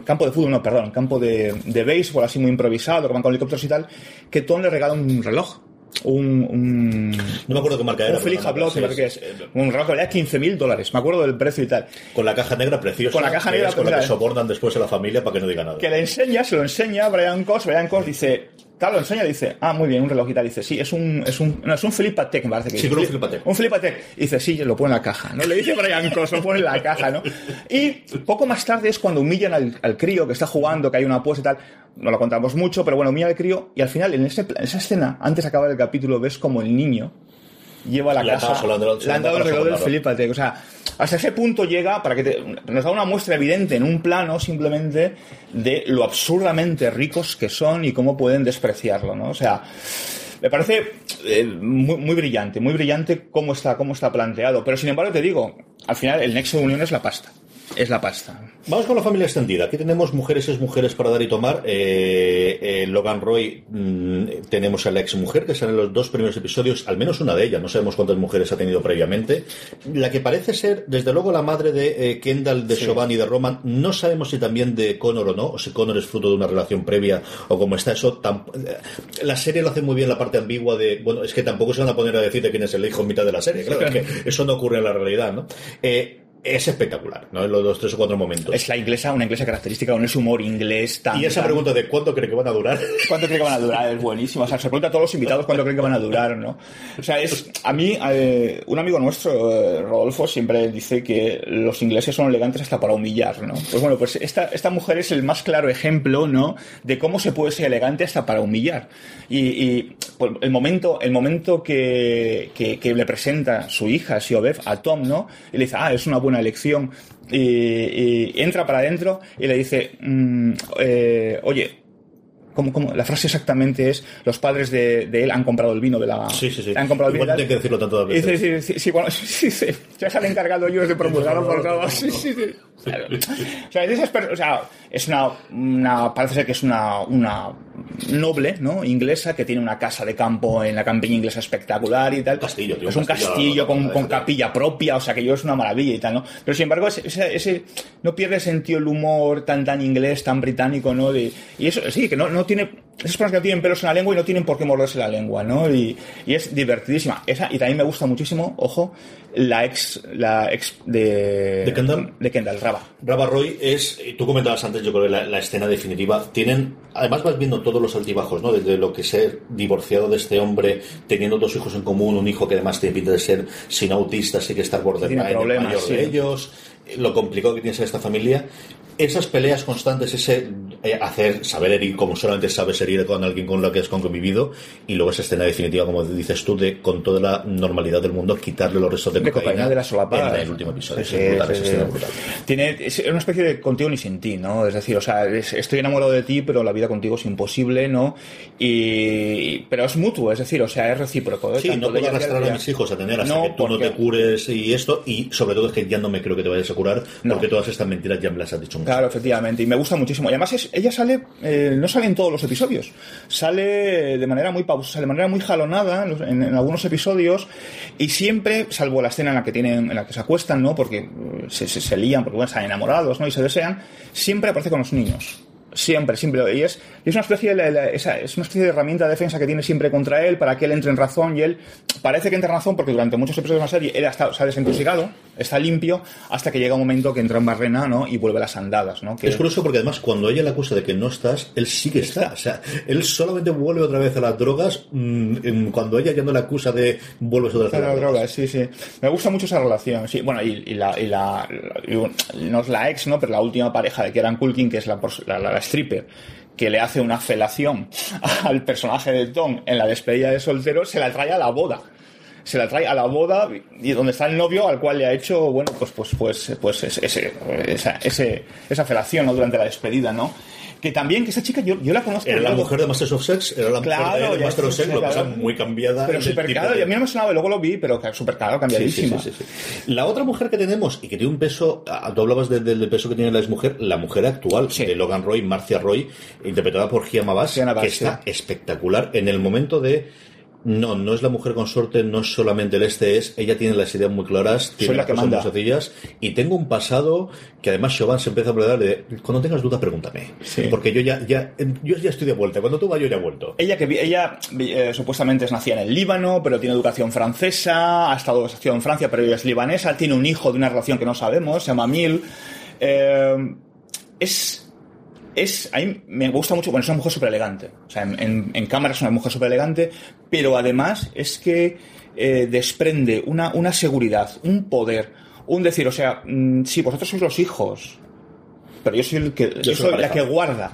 campo de fútbol, no, perdón, campo de, de béisbol así muy improvisado, que van con helicópteros y tal, que Tom le regala un reloj. Un, un, No me acuerdo qué marca era. un no, Hablot, que es. Un reloj que valía 15 mil dólares. Me acuerdo del precio y tal. Con la caja negra preciosa. Con la caja negra es con la que sobornan después a la familia para que no diga nada. que le enseña, se lo enseña Brian Cos, Brian Cos dice, tal, lo enseña, dice, ah, muy bien, un reloj y tal, dice, sí, es un, es un, no, es un Philippe Patek, me parece que Sí, con un Philippe Patek. Un Philippe Patek. Y dice, sí, lo pone en la caja, ¿no? Le dice Brian Cos, lo pone en la caja, ¿no? Y poco más tarde es cuando humillan al, al crío que está jugando, que hay una apuesta y tal, no lo contamos mucho, pero bueno, humillan al crío, y al final, en, ese, en esa escena, antes de acabar el capítulo, ves como el niño lleva la Le han caja, dado solo- solo le han dado el reloj del. Philippe Patek. O sea, hasta ese punto llega para que te- nos da una muestra evidente en un plano simplemente de lo absurdamente ricos que son y cómo pueden despreciarlo, ¿no? O sea, me parece eh, muy, muy brillante, muy brillante cómo está, cómo está planteado. Pero sin embargo te digo, al final el nexo de unión es la pasta. Es la pasta. Vamos con la familia extendida. Aquí tenemos mujeres es mujeres para dar y tomar. Eh, eh, Logan Roy, mm, tenemos a la ex mujer que sale en los dos primeros episodios, al menos una de ellas, no sabemos cuántas mujeres ha tenido previamente. La que parece ser, desde luego, la madre de eh, Kendall, de Siobhan y de Roman, no sabemos si también de Connor o no, o si Connor es fruto de una relación previa o cómo está eso. La serie lo hace muy bien la parte ambigua de, bueno, es que tampoco se van a poner a decir de quién es el hijo en mitad de la serie, claro, es que eso no ocurre en la realidad, ¿no? Eh, es espectacular, ¿no? En los dos, tres o cuatro momentos. Es la inglesa, una inglesa característica con ese humor inglés tan. Y esa tan- pregunta de cuánto cree que van a durar. ¿Cuánto cree que van a durar? Es buenísimo. O sea, se pregunta a todos los invitados cuánto creen que van a durar, ¿no? O sea, es. A mí, eh, un amigo nuestro, eh, Rodolfo, siempre dice que los ingleses son elegantes hasta para humillar, ¿no? Pues bueno, pues esta, esta mujer es el más claro ejemplo, ¿no? De cómo se puede ser elegante hasta para humillar. Y, y, pues, el momento, el momento que, que, que le presenta su hija, Siobev, a Tom, ¿no? Y le dice, ah, es una buena elección. Y, y entra para adentro y le dice, mm, eh, oye, ¿Cómo, cómo? La frase exactamente es: los padres de, de él han comprado el vino de la. Sí, sí, sí. Han comprado el vino. De que decirlo tantas Y dice, veces. sí, sí, sí, bueno, [laughs] sí, sí, ya se han encargado ellos de promulgarlo [laughs] por todos. Sí, sí, sí. Claro. [laughs] O sea, es o sea, es una, una, parece ser que es una, una noble, ¿no? Inglesa que tiene una casa de campo en la campiña inglesa espectacular y tal. Castillo, tío, es un castillo, con, con capilla propia, o sea, que yo es una maravilla y tal, ¿no? Pero sin embargo, ese, ese, ese- no pierde sentido el humor tan, tan inglés, tan británico, ¿no? De- y eso, sí, que no, no tiene, esas personas que no tienen pelos en la lengua y no tienen por qué morderse la lengua, ¿no? Y, y es divertidísima. Esa, y también me gusta muchísimo, ojo, la ex, la ex de... ¿De Kendall? De Kendall, Raba. Raba Roy es, tú comentabas antes, yo creo que la, la escena definitiva, tienen, además vas viendo todos los altibajos, ¿no? Desde lo que ser divorciado de este hombre, teniendo dos hijos en común, un hijo que además tiene pinta de ser sin autista, sí que estar borderline, el mayor sí. de ellos, lo complicado que tiene ser esta familia, esas peleas constantes, ese hacer, saber herir como solamente sabes herir con alguien con lo que has convivido, y luego esa escena definitiva, como dices tú, de con toda la normalidad del mundo, quitarle los restos de, de cocaína de la solapada. en el último episodio. Sí, es brutal, sí, sí. brutal. Tiene, es una especie de contigo ni sin ti, ¿no? Es decir, o sea, es- estoy enamorado de ti, pero la vida contigo es imposible, ¿no? Y, pero es mutuo, es decir, o sea, es recíproco. ¿eh? Sí, Tanto no puedo arrastrar a mis hijos a tener hasta No, que tú no te cures y esto, y sobre todo es que ya no me creo que te vayas a curar, porque todas estas mentiras ya me las has dicho mucho. Claro, efectivamente, y me gusta muchísimo. Y además es- ella sale, eh, no sale en todos los episodios, sale de manera muy pausa, de manera muy jalonada en, algunos episodios y siempre, salvo la escena en la que tienen, en la que se acuestan, ¿no? Porque eh, se, se, se lían, porque bueno, están enamorados, ¿no? Y se desean, siempre aparece con los niños. Siempre, siempre. Y es, y es una especie de, la- esa- es una especie de herramienta de defensa que tiene siempre contra él para que él entre en razón y él parece que entra en razón porque durante muchos episodios de la serie él hasta, se ha desintoxicado, está limpio, hasta que llega un momento que entra en barrena, ¿no? Y vuelve a las andadas, ¿no? Que- Es curioso porque además cuando ella le acusa de que no estás, él sí que está. O sea, él solamente vuelve otra vez a las drogas mm, en- cuando ella ya no le acusa de vuelves otra vez a Claro, las drogas. drogas, sí, sí. Me gusta mucho esa relación, sí. Bueno, y, y la, y la, y no es la ex, ¿no? Pero la última pareja de Kieran Culkin, que es la, la, la- la stripper, que le hace una felación [laughs] al personaje de Tom en la despedida de soltero, se la trae a la boda. Se la trae a la boda y donde está el novio al cual le ha hecho, bueno, pues, pues, pues, pues ese, esa, ese- esa felación, ¿no? Durante la despedida, ¿no? Que también, que esa chica, yo, yo la conozco. Era la mujer de Masters of Sex, era la mujer Claro, de, de ya Master of Sex, lo claro. pasa muy cambiada. Pero súper caro, de- y a mí no me sonaba, y luego lo vi, pero súper sí, cambiadísima. sí, sí, sí. La otra mujer que tenemos y que tiene un peso, tú hablabas de- del peso que tiene la exmujer, la mujer actual de Logan Roy, Marcia Roy, interpretada por Gia Mabas, que está espectacular en el momento de no, no es la mujer consorte, no es solamente el este, es ella tiene las ideas muy claras, tiene Soy la las que cosas muy sencillas y tengo un pasado que además Chauvin se empieza a hablar de cuando tengas dudas pregúntame, porque yo ya, ya yo ya estoy de vuelta, cuando tú vas yo ya he vuelto. Ella que ella eh, supuestamente es nacida en el Líbano, pero tiene educación francesa, ha estado nacido en Francia, pero ella es libanesa, tiene un hijo de una relación que no sabemos, se llama Mil. Eh, es es a mí me gusta mucho, bueno, es una mujer súper elegante. O sea, en, en- cámara es una mujer súper elegante, pero además es que eh, desprende una, una seguridad, un poder, un decir, o sea, mm, sí, vosotros sois los hijos, pero yo soy el que yo, soy soy la que guarda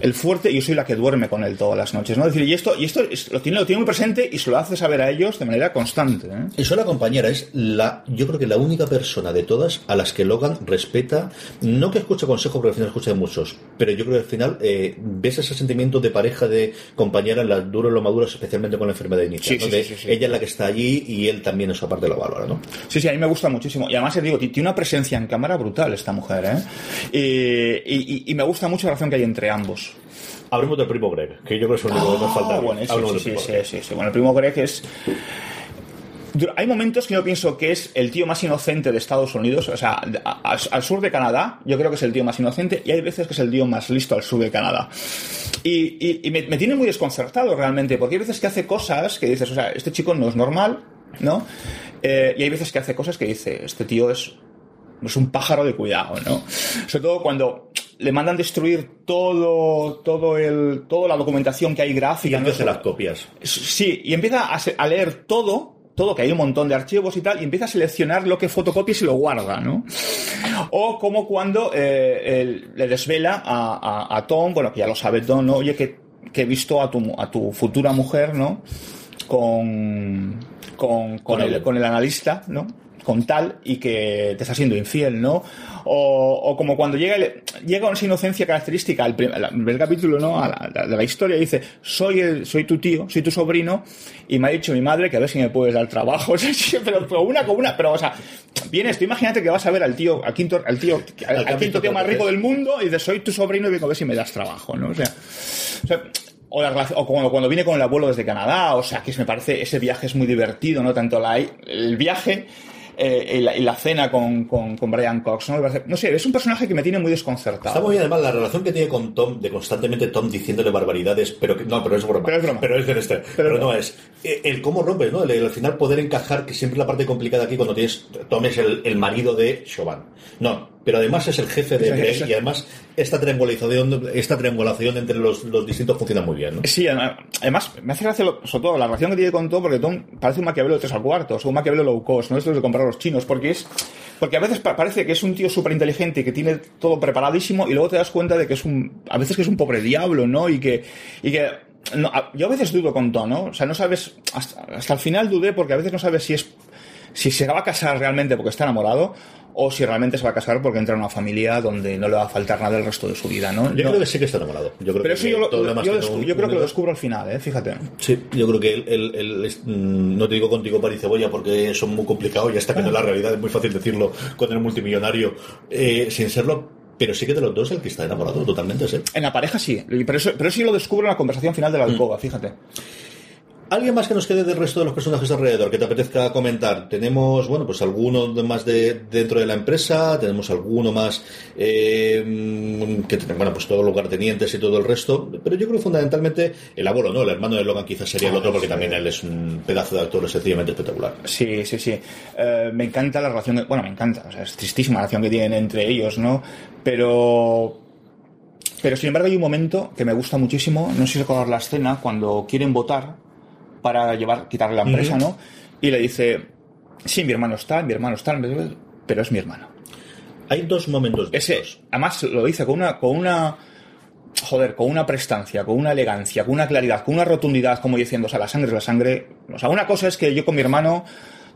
el fuerte y yo soy la que duerme con él todas las noches, ¿no? Es decir, y esto, y esto es- lo, tiene, lo tiene muy presente y se lo hace saber a ellos de manera constante, ¿eh? Y soy la compañera, es la, yo creo que la única persona de todas a las que Logan respeta, no que escuche consejos, porque al final escucha de muchos, pero yo creo que al final eh, ves ese sentimiento de pareja, de compañera en las duras lo maduras, especialmente con la enfermedad inicial. Sí, ¿no? sí, De sí, sí. Ella es la que está allí y él también esa parte lo valora, ¿no? Sí, sí, a mí me gusta muchísimo. Y además, te digo, ti- tiene una presencia en cámara brutal esta mujer, ¿eh? Y, y- y- y me gusta mucho la relación que hay entre ambos. Hablemos del primo Greg, que yo creo que es lo único que nos falta. Ah, bueno, sí, sí, sí, sí, sí. Bueno, el primo Greg es... Hay momentos que yo pienso que es el tío más inocente de Estados Unidos, o sea, al sur de Canadá, yo creo que es el tío más inocente, y hay veces que es el tío más listo al sur de Canadá. Y, y- y me, me tiene muy desconcertado realmente, porque hay veces que hace cosas que dices, o sea, este chico no es normal, ¿no? Eh, y hay veces que hace cosas que dice, este tío es es un pájaro de cuidado, ¿no? Sobre todo cuando le mandan destruir todo, todo el, toda la documentación que hay gráfica. ¿no? Las copias. Sí, y empieza a, leer todo, todo, que hay un montón de archivos y tal, y empieza a seleccionar lo que fotocopia y se lo guarda, ¿no? O como cuando eh, él le desvela a, a- a Tom, bueno, que ya lo sabe Tom, ¿no? Oye, que, que he visto a tu, a tu futura mujer, ¿no? Con, con, con, Con el, con el analista, ¿no? Con tal y que te está siendo infiel, ¿no? O, o como cuando llega, el- llega esa inocencia característica al prim- al primer capítulo, ¿no? A la- de la historia, dice, soy el, soy tu tío, soy tu sobrino, y me ha dicho mi madre que a ver si me puedes dar trabajo. [laughs] Sí, sí, pero, pero una con una, pero o sea, vienes, tú imagínate que vas a ver al tío, al quinto, al tío, al, quinto tío más rico del mundo, y dices, soy tu sobrino y vengo a ver si me das trabajo, ¿no? O sea, o sea, o, la relación- o cuando, cuando viene con el abuelo desde Canadá, o sea, que me parece, ese viaje es muy divertido, ¿no? Tanto la, el viaje eh, y, la, cena con, con, con Brian Cox, ¿no? No sé, es un personaje que me tiene muy desconcertado. Está muy bien, además, la relación que tiene con Tom, de constantemente Tom diciéndole barbaridades, pero que, no, pero es broma. Pero es broma. Pero es de este. Pero, no es. Eh, El cómo rompes, ¿no? El, el al final poder encajar, que siempre es la parte complicada aquí cuando tienes, Tom es el, el marido de Chauvin. No, pero además es el jefe de ese- y además esta triangulación, esta triangulación entre los, los distintos funciona muy bien, ¿no? Sí, además, me hace gracia, lo- sobre todo, la relación que tiene con Tom, porque Tom parece un Maquiavelo de tres al cuarto, o sea, un Maquiavelo low cost, ¿no? Esto es de comprar a los chinos, porque es, porque a veces pa- parece que es un tío súper inteligente y que tiene todo preparadísimo, y luego te das cuenta de que es un, a veces que es un pobre diablo, ¿no? Y que, y que, no, yo a veces dudo con Tom, ¿no? O sea, no sabes, hasta, hasta el final dudé porque a veces no sabes si es, si se va a casar realmente porque está enamorado, o si realmente se va a casar porque entra en una familia donde no le va a faltar nada el resto de su vida, ¿no? Yo No- creo que sí que está enamorado. Yo creo pero que eso yo, lo, lo yo creo que lo descubro al final, ¿eh? Fíjate. Sí, yo creo que él, él- él es- mm, no te digo contigo par y cebolla porque son muy complicados y hasta que no es la realidad es muy fácil decirlo con el multimillonario eh, sin serlo, pero sí que de los dos el que está enamorado totalmente, ¿sí? En la pareja sí, pero eso, pero eso yo lo descubro en la conversación final de la alcoba, fíjate. ¿Alguien más que nos quede del resto de los personajes alrededor que te apetezca comentar? Tenemos, bueno, pues alguno más de dentro de la empresa, tenemos alguno más eh, que bueno, pues todos los lugartenientes y todo el resto, pero yo creo fundamentalmente el abuelo, ¿no? El hermano de Logan quizás sería el otro porque también él es un pedazo de actor sencillamente espectacular. Sí, sí, sí. Eh, me encanta la relación, bueno, me encanta, o sea, es tristísima la relación que tienen entre ellos, ¿no? Pero... Pero sin embargo hay un momento que me gusta muchísimo, no sé si recordar la escena, cuando quieren votar para llevar, quitarle la empresa. ¿no? Y le dice, sí, mi hermano está, mi hermano está, pero es mi hermano. Hay dos momentos de Ese, estos. además lo dice con una, con una, joder, con una prestancia, con una elegancia, con una claridad, con una rotundidad, como diciendo, o sea, la sangre es la sangre. O sea, una cosa es que yo con mi hermano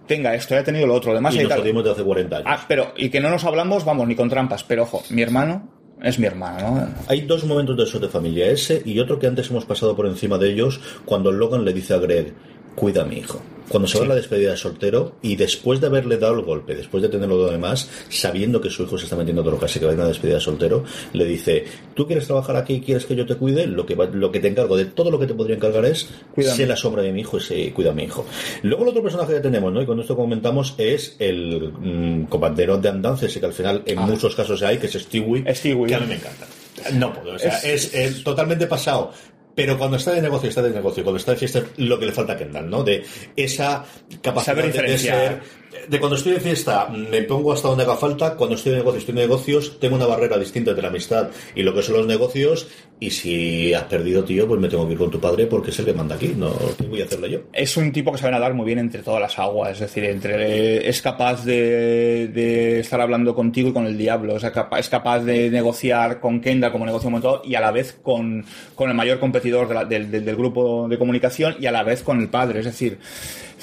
tenga esto, haya tenido lo otro, además y nos tal- jodimos de hace 40 años. Ah, pero, y que no nos hablamos, vamos, ni con trampas, pero ojo, mi hermano es mi hermano, ¿no? Hay dos momentos de eso de familia, ese y otro que antes hemos pasado por encima de ellos, cuando Logan le dice a Greg, cuida a mi hijo. Cuando se va a la despedida de soltero y después de haberle dado el golpe, después de tenerlo lo demás, sabiendo que su hijo se está metiendo droga, así que va a ir a una despedida de soltero, le dice, ¿tú quieres trabajar aquí y quieres que yo te cuide? Lo que, va- lo que te encargo de todo lo que te podría encargar es Cuídame. sé la sombra de mi hijo y sé- cuida a mi hijo. Luego el otro personaje que tenemos, ¿no? Y con esto comentamos, es el mm, compañero de andanzas, que al final en muchos casos hay, que es Stewie, Stewie. que a mí me encanta. No puedo, o sea, Es- es, es totalmente pasado. Pero cuando está de negocio, está de negocio. Cuando está de fiesta, es lo que le falta a Kendall, ¿no? De esa capacidad de- ser de cuando estoy de fiesta me pongo hasta donde haga falta, cuando estoy de negocios, estoy de negocios, tengo una barrera distinta entre la amistad y lo que son los negocios, y si has perdido, tío, pues me tengo que ir con tu padre porque es el que manda aquí, no ¿qué voy a hacerle yo. Es un tipo que sabe nadar muy bien entre todas las aguas, es decir, entre es capaz de, estar hablando contigo y con el diablo, es capaz, es capaz de negociar con Kendall como negocio montado y a la vez con, el mayor competidor del grupo de comunicación y a la vez con el padre, es decir,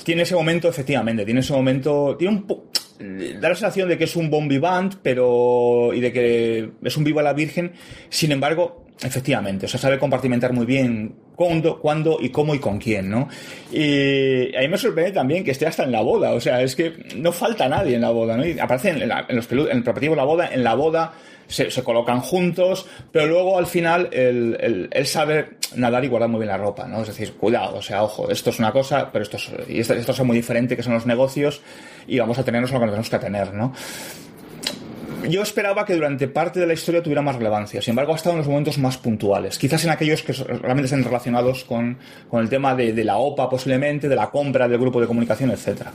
tiene ese momento, efectivamente, tiene ese momento, tiene un da la sensación de que es un bon vivant, pero, y de que es un viva la virgen, sin embargo, efectivamente, o sea, sabe compartimentar muy bien cuándo, cuándo y cómo y con quién, ¿no? Y a mí me sorprende también que esté hasta en la boda, o sea, es que no falta nadie en la boda, ¿no? Y aparece en, la- en los en el preparativo de la boda, en la boda se, colocan juntos, pero luego al final él, él- sabe nadar y guardar muy bien la ropa, ¿no? Es decir, cuidado, o sea, ojo, esto es una cosa, pero esto es, y esto, esto es muy diferente que son los negocios y vamos a tenernos lo que tenemos que tener, ¿no? Yo esperaba que durante parte de la historia tuviera más relevancia, sin embargo ha estado en los momentos más puntuales, quizás en aquellos que realmente estén relacionados con, el tema de, de la OPA posiblemente, de la compra del grupo de comunicación, etcétera.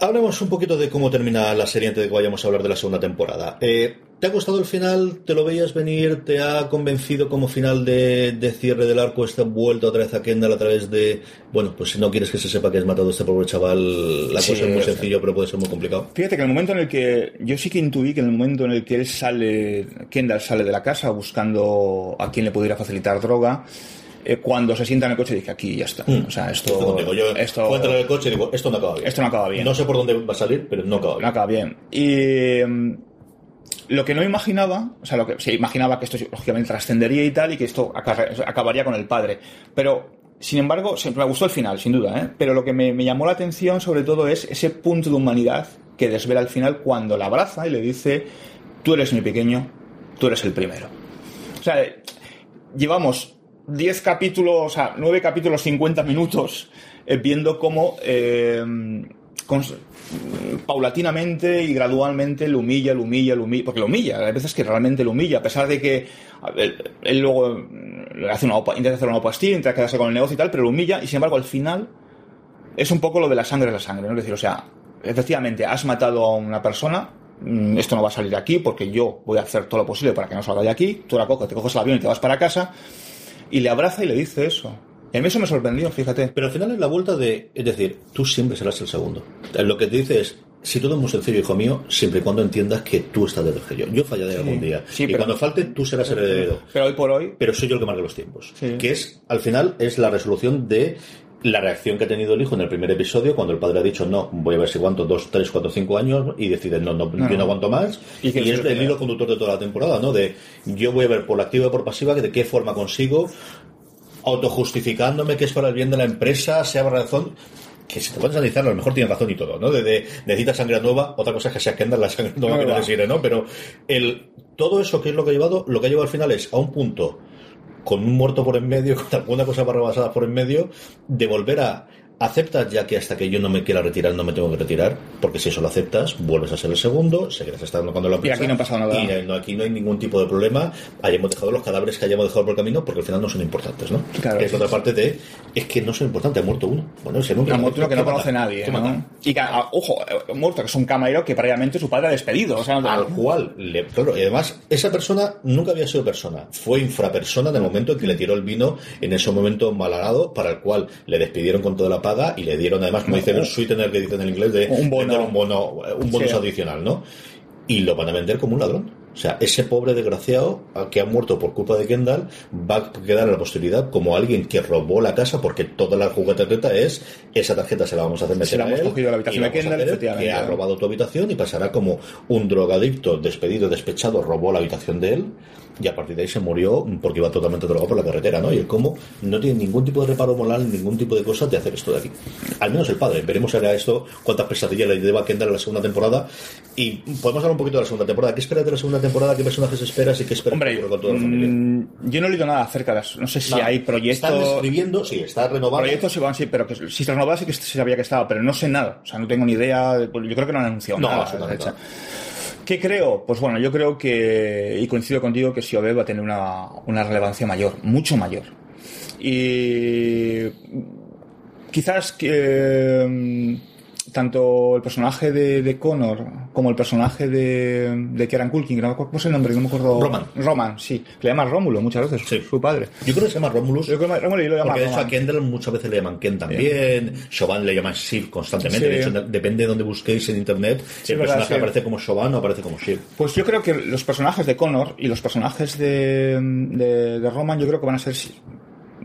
Hablemos un poquito de cómo termina la serie antes de que vayamos a hablar de la segunda temporada. Eh, ¿Te ha gustado el final? ¿Te lo veías venir? ¿Te ha convencido como final de, de cierre del arco esta vuelta otra vez a Kendall a través de... Bueno, pues si no quieres que se sepa que has matado a este pobre chaval, la Sí, cosa es muy sencillo, pero puede ser muy complicado. Fíjate que en el momento en el que yo sí que intuí que en el momento en el que él sale, Kendall sale de la casa buscando a quien le pudiera facilitar droga, eh, cuando se sienta en el coche dije aquí ya está. O sea, esto, Esto. Yo esto, entrar en el coche y digo, esto no acaba bien. Esto no acaba bien. No sé por dónde va a salir, pero no acaba bien. no acaba bien. Y mm, lo que no imaginaba, o sea, lo que se imaginaba que esto lógicamente trascendería y tal, y que esto acabaría con el padre. Pero, sin embargo, me gustó el final, sin duda, ¿eh? Pero lo que me, me llamó la atención, sobre todo, es ese punto de humanidad que desvela al final cuando la abraza y le dice: Tú eres mi pequeño, tú eres el primero. O sea, llevamos 10 capítulos, o sea, 9 capítulos, 50 minutos, eh, viendo cómo eh, paulatinamente y gradualmente lo humilla, lo humilla, lo humilla, porque lo humilla, hay veces que realmente lo humilla, a pesar de que él luego mm, hace una intenta hacer una opa intenta quedarse con el negocio y tal, pero lo humilla y sin embargo al final es un poco lo de la sangre es la sangre, ¿no? Es decir, o sea, efectivamente has matado a una persona, mm, esto no va a salir aquí porque yo voy a hacer todo lo posible para que no salga de aquí, tú la coges, te coges el avión y te vas para casa y le abraza y le dice eso. Y a mí eso me sorprendió, fíjate. Pero al final es la vuelta de... Es decir, tú siempre serás el segundo. Lo que te dice es... Si todo es muy sencillo, hijo mío, siempre y cuando entiendas que tú estás detrás de yo. Yo fallaré algún día. Sí, y pero- cuando falte, tú serás el heredero. Pero hoy por hoy, Pero soy yo el que marca los tiempos. Sí. Que es, al final, es la resolución de la reacción que ha tenido el hijo en el primer episodio, cuando el padre ha dicho, no, voy a ver si aguanto dos, tres, cuatro, cinco años, y decide, no, no, No, yo no no. aguanto más. Y Y, es se el hilo conductor de toda la temporada, ¿no? De yo voy a ver por la activa y por pasiva que de qué forma consigo, autojustificándome que es para el bien de la empresa, sea razón. Que si te pones a analizarlo, a lo mejor tiene razón y todo, ¿no? De, de necesitas sangre nueva, otra cosa es que sea Kendall la sangre nueva que Nueva. necesite, ¿no? Pero el, todo eso que es lo que ha llevado, lo que ha llevado al final es a un punto con un muerto por en medio, [laughs] con alguna cosa barrabasada por en medio, de volver a aceptas ya que hasta que yo no me quiera retirar no me tengo que retirar, porque si eso lo aceptas, vuelves a ser el segundo, seguirás estando cuando lo Y aquí no ha pasado nada. Y no, aquí no hay ningún tipo de problema, hayamos dejado los cadáveres que hayamos dejado por el camino, porque al final no son importantes, ¿no? Claro. Que es otra parte de, es que no son importantes, ha muerto uno. Bueno, nunca ha muerto uno que no ¿qué conoce nadie. Y que, ah, ojo, eh, muerto, que es un camarero que previamente su padre ha despedido. O sea, no- al cual, le, claro, y además, esa persona nunca había sido persona, fue infrapersona en el momento en que le tiró el vino en ese momento malhadado, para el cual le despidieron con toda la y le dieron, además, como dicen, un sweetener que dicen en inglés, de Un bono. un bono, un bonus Sí. adicional, ¿no? Y lo van a vender como un ladrón. O sea, ese pobre desgraciado que ha muerto por culpa de Kendall va a quedar en la posteridad como alguien que robó la casa porque toda la juguetarjeta es esa tarjeta se la vamos a hacer meter Se la a hemos él cogido la habitación de a Kendall, efectivamente. que ha robado tu habitación y pasará como un drogadicto despedido, despechado, robó la habitación de él y a partir de ahí se murió porque iba totalmente drogado por la carretera, ¿no? Y el cómo no tiene ningún tipo de reparo moral, ningún tipo de cosa de hacer esto de aquí. Al menos el padre. Veremos ahora esto, cuántas pesadillas le lleva a Kendall en la segunda temporada y podemos hablar un poquito de la segunda temporada. ¿Qué esperas de la segunda temporada? ¿Qué personajes esperas y qué esperas Hombre, con toda la familia? mm, yo no he leído nada acerca de eso. No sé si hay proyectos. Están escribiendo, sí, está renovado. Proyectos se van, sí, pero que si se renovaba sí que se sabía que estaba, pero no sé nada. O sea, no tengo ni idea. de- Yo creo que no han anunciado No, nada. ¿Qué creo? Pues bueno, yo creo que, y coincido contigo, que Siobé va a tener una, una relevancia mayor, mucho mayor. Y quizás que mm, tanto el personaje de, de Connor como el personaje de, de Kieran Culkin, no, ¿cómo es el nombre? No me acuerdo. Roman. Roman, sí. Le llama Rómulo muchas veces, Sí. su padre. Yo creo que se llama Romulus. Yo creo que Rómulo y lo llama Porque de hecho a. Kendall muchas veces le llaman Ken también. Chauvin le llaman Shiv constantemente. Sí. De hecho, depende de donde busquéis en internet, Sí, el verdad, personaje sí. aparece como Chauvin o aparece como Shiv. Pues yo creo que los personajes de Connor y los personajes de, de, de Roman, yo creo que van a ser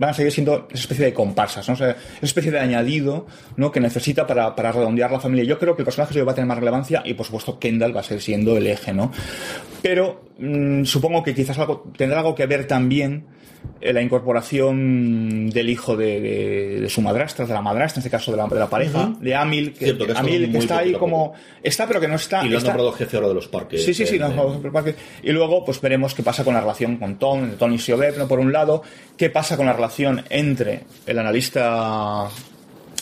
van a seguir siendo esa especie de comparsas, ¿no? O sea, esa especie de añadido ¿no? que necesita para, redondear la familia. Yo creo que el personaje va a tener más relevancia y, por supuesto, Kendall va a seguir siendo el eje, ¿no? Pero mm, supongo que quizás algo, tendrá algo que ver también la incorporación del hijo de, de- de su madrastra, de la madrastra, en este caso de la, de la pareja, de Amil, que, Cierto, que es Amil, como que muy está ahí como... Está, pero que no está... Y lo han está- nombrado jefe ahora de los parques. Sí, sí, sí. en- nos en- vamos al parque. Y luego, pues veremos qué pasa con la relación con Tom, de Tony Siobeb, ¿no? por un lado, qué pasa con la relación entre el analista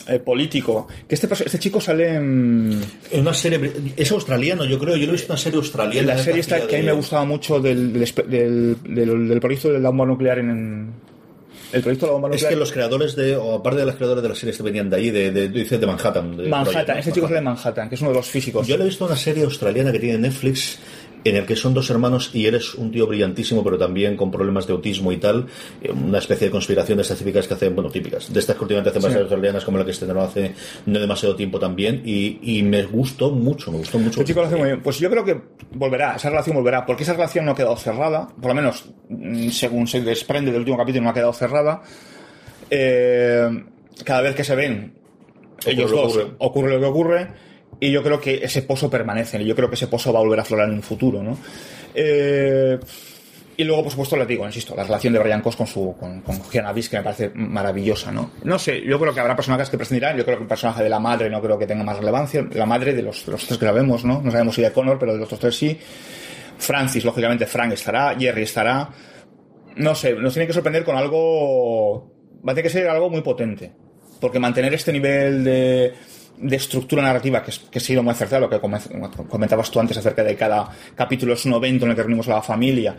eh, político, que este, este chico sale en, En una serie. Es australiano, yo creo. Yo lo he visto en una serie australiana. en la serie esta que a mí de- me gustaba mucho del, del, del, del- del proyecto de la bomba nuclear en, en- el proyecto de la bomba Es nuclear. que los creadores de, o aparte de los creadores de las series que venían de ahí, de, de, dice de Manhattan. de Manhattan, Project, este chico sale en Manhattan, que es uno de los físicos. Yo le he visto una serie australiana que tiene Netflix en el que son dos hermanos y eres un tío brillantísimo, pero también con problemas de autismo y tal. eh, Una especie de conspiración de estas típicas que hacen, bueno, típicas, de estas que últimamente hacen Sí. más australianas, como la que estrenaron hace no demasiado tiempo también. Y, y me gustó mucho, me gustó mucho. Este chico lo hace muy bien. Pues yo creo que volverá, esa relación volverá, porque esa relación no ha quedado cerrada, por lo menos mm, según se desprende del último capítulo, no ha quedado cerrada. Eh, cada vez que se ven ellos lo que dos, ocurre. ocurre lo que ocurre, y yo creo que ese pozo permanece, y yo creo que ese pozo va a volver a aflorar en un futuro, ¿no? Eh, y luego, por supuesto, le digo, insisto, la relación de Brian Cos con su con, con que me parece maravillosa, ¿no? No sé, yo creo que habrá personajes que prescindirán, yo creo que el personaje de la madre no creo que tenga más relevancia, la madre de los, los tres que la vemos, ¿no? No sabemos si de Connor, pero de los otros tres sí. Francis, lógicamente, Frank estará, Jerry estará. No sé, nos tiene que sorprender con algo. Va a tener que ser algo muy potente. Porque mantener este nivel de, de estructura narrativa, que, es, que ha sido muy acertado, lo que come- comentabas tú antes acerca de cada capítulo es un evento en el que reunimos a la familia.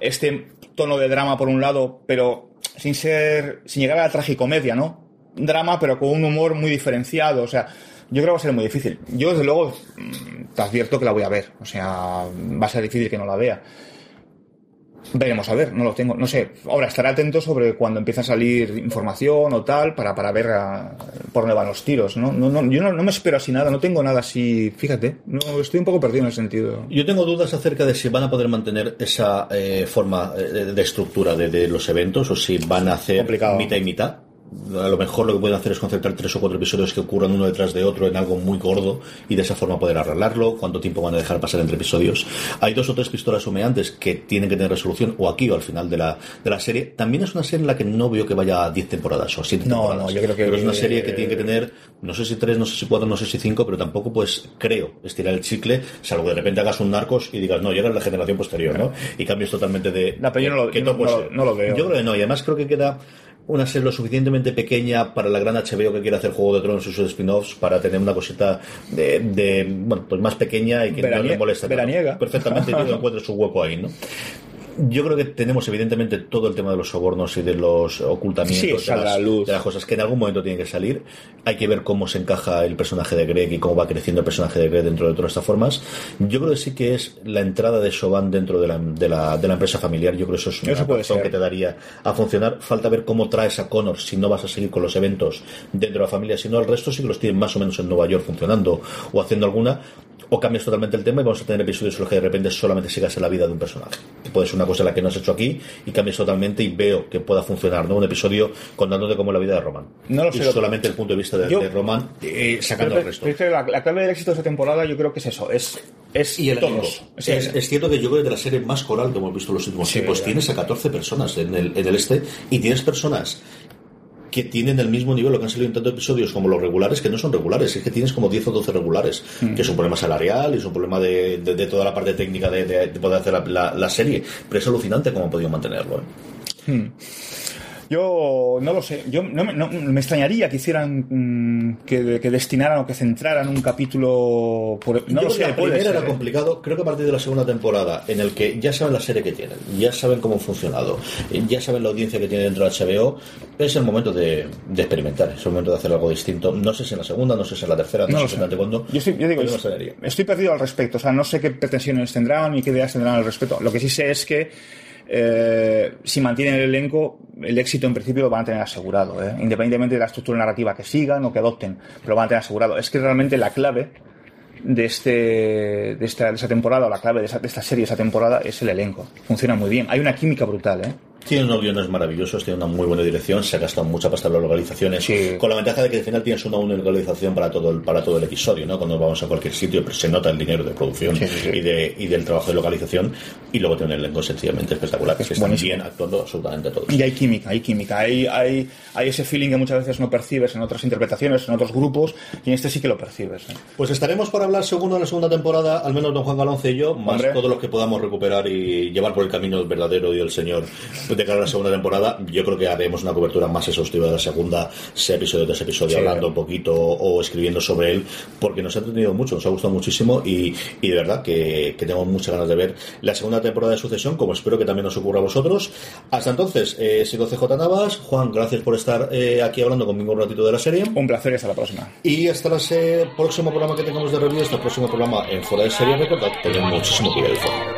Este tono de drama por un lado, pero sin ser. sin llegar a la tragicomedia, ¿no? Drama, pero con un humor muy diferenciado. O sea, yo creo que va a ser muy difícil. Yo, desde luego, mm, te advierto que la voy a ver. O sea, va a ser difícil que no la vea. Veremos a ver, no lo tengo, no sé. Ahora estaré atento sobre cuando empieza a salir información o tal para, para ver a- por dónde van los tiros, ¿no? no, no yo no, no me espero así nada, no tengo nada así, fíjate, no, estoy un poco perdido en ese sentido. Yo tengo dudas acerca de si van a poder mantener esa eh, forma eh, de, de estructura de, de los eventos o si van a hacer Complicado. mitad y mitad. A lo mejor lo que pueden hacer es concentrar tres o cuatro episodios que ocurran uno detrás de otro en algo muy gordo y de esa forma poder arreglarlo. ¿Cuánto tiempo van a dejar pasar entre episodios? Hay dos o tres pistolas humeantes que tienen que tener resolución o aquí o al final de la, de la serie. También es una serie en la que no veo que vaya a 10 temporadas o a 7 No, temporadas. no, yo creo que- es una serie que tiene que tener, no sé si tres, no sé si cuatro, no sé si cinco, pero tampoco pues creo estirar el chicle, salvo que de repente hagas un narcos y digas, no, ya era la generación posterior, ¿no? Y cambies totalmente de... No, pero yo no lo- que no- ser. no lo veo. Yo creo que no, y además creo que queda una serie lo suficientemente pequeña para la gran HBO que quiere hacer Juego de Tronos y sus spin-offs para tener una cosita de, de, bueno, pues más pequeña y que no le moleste. tanto. veraniega. Perfectamente, yo [laughs] encuentro su hueco ahí, ¿no? Yo creo que tenemos evidentemente todo el tema de los sobornos y de los ocultamientos Sí, de, las, la luz. de las cosas que en algún momento tienen que salir. Hay que ver cómo se encaja el personaje de Greg y cómo va creciendo el personaje de Greg dentro de todas estas formas. Yo creo que sí que es la entrada de Chauvin dentro de la, de la, de la empresa familiar. Yo creo que eso es una Eso puede razón ser. que te daría a funcionar. Falta ver cómo traes a Connor si no vas a seguir con los eventos dentro de la familia, si no el resto sí que los tienen más o menos en Nueva York funcionando o haciendo alguna. O cambias totalmente el tema y vamos a tener episodios en los que de repente solamente sigas en la vida de un personaje. Que puede ser una cosa en la que no has hecho aquí y cambias totalmente y veo que pueda funcionar, ¿no? Un episodio contándote cómo es la vida de Roman. No lo y sé, lo- solamente el punto de vista de, Yo- de Roman eh, sacando Pero- el resto. la, la clave del éxito de esta temporada yo creo que es eso, es, es Y el todos. Es, es cierto que yo creo que de la serie más coral que hemos visto en los últimos Sí, tiempos tienes a 14 personas en el, en el este y tienes personas que tienen el mismo nivel, lo que han salido en tantos episodios como los regulares, que no son regulares, es que tienes como 10 o 12 regulares, Mm. que es un problema salarial y es un problema de, de- de toda la parte técnica de, de- de poder hacer la, la- la serie, pero es alucinante cómo han podido mantenerlo. ¿eh? Yo no lo sé. Yo no, me- no- me extrañaría que hicieran mm, que, que destinaran o que centraran un capítulo. Por, no Yo lo sé. la primera ser, era ¿eh? complicado, creo que a partir de la segunda temporada, en el que ya saben la serie que tienen, ya saben cómo ha funcionado, ya saben la audiencia que tiene dentro de HBO, es el momento de, de experimentar, es el momento de hacer algo distinto. No sé si en la segunda, no sé si en la tercera, no, No sé exactamente cuándo. Yo, estoy- yo digo, extrañaría. estoy perdido al respecto. O sea, no sé qué pretensiones tendrán ni qué ideas tendrán al respecto. Lo que sí sé es que eh, si mantienen el elenco, el éxito en principio lo van a tener asegurado, ¿eh? independientemente de la estructura narrativa que sigan o que adopten, pero lo van a tener asegurado. Es que realmente la clave de, este, de, esta, de esa temporada, o la clave de, de esta serie, de esa temporada, es el elenco. Funciona muy bien. Hay una química brutal, ¿eh? Tiene unos guiones maravillosos, tiene una muy buena dirección, se ha gastado mucha pasta en las localizaciones, Sí. con la ventaja de que al final tienes una única localización para todo el, para todo el episodio, ¿no? Cuando vamos a cualquier sitio, pero se nota el dinero de producción Sí, sí. Y, de, y del trabajo de localización, y luego tiene un elenco sencillamente espectacular, que están buenísimo. bien actuando absolutamente todos. Y hay química, hay química, hay, hay, hay ese feeling que muchas veces no percibes en otras interpretaciones, en otros grupos, y en este sí que lo percibes. ¿eh? Pues estaremos por hablar segundo de la segunda temporada, al menos don Juan Galonce y yo, más Hombre. todos los que podamos recuperar y llevar por el camino verdadero y el señor de cara a la segunda temporada. Yo creo que haremos una cobertura más exhaustiva de la segunda, sea episodio tras episodio, Sí. hablando un poquito o escribiendo sobre él, porque nos ha entretenido mucho, nos ha gustado muchísimo y, y de verdad que, que tengo muchas ganas de ver la segunda temporada de Sucesión, como espero que también os ocurra a vosotros. Hasta entonces, eh, sido CJ Navas. Juan, gracias por estar eh, aquí hablando conmigo un ratito de la serie. Un placer y hasta la próxima. Y hasta el próximo programa que tengamos de review, hasta el próximo programa en Fuera de Serie, recordad, tened muchísimo cuidado.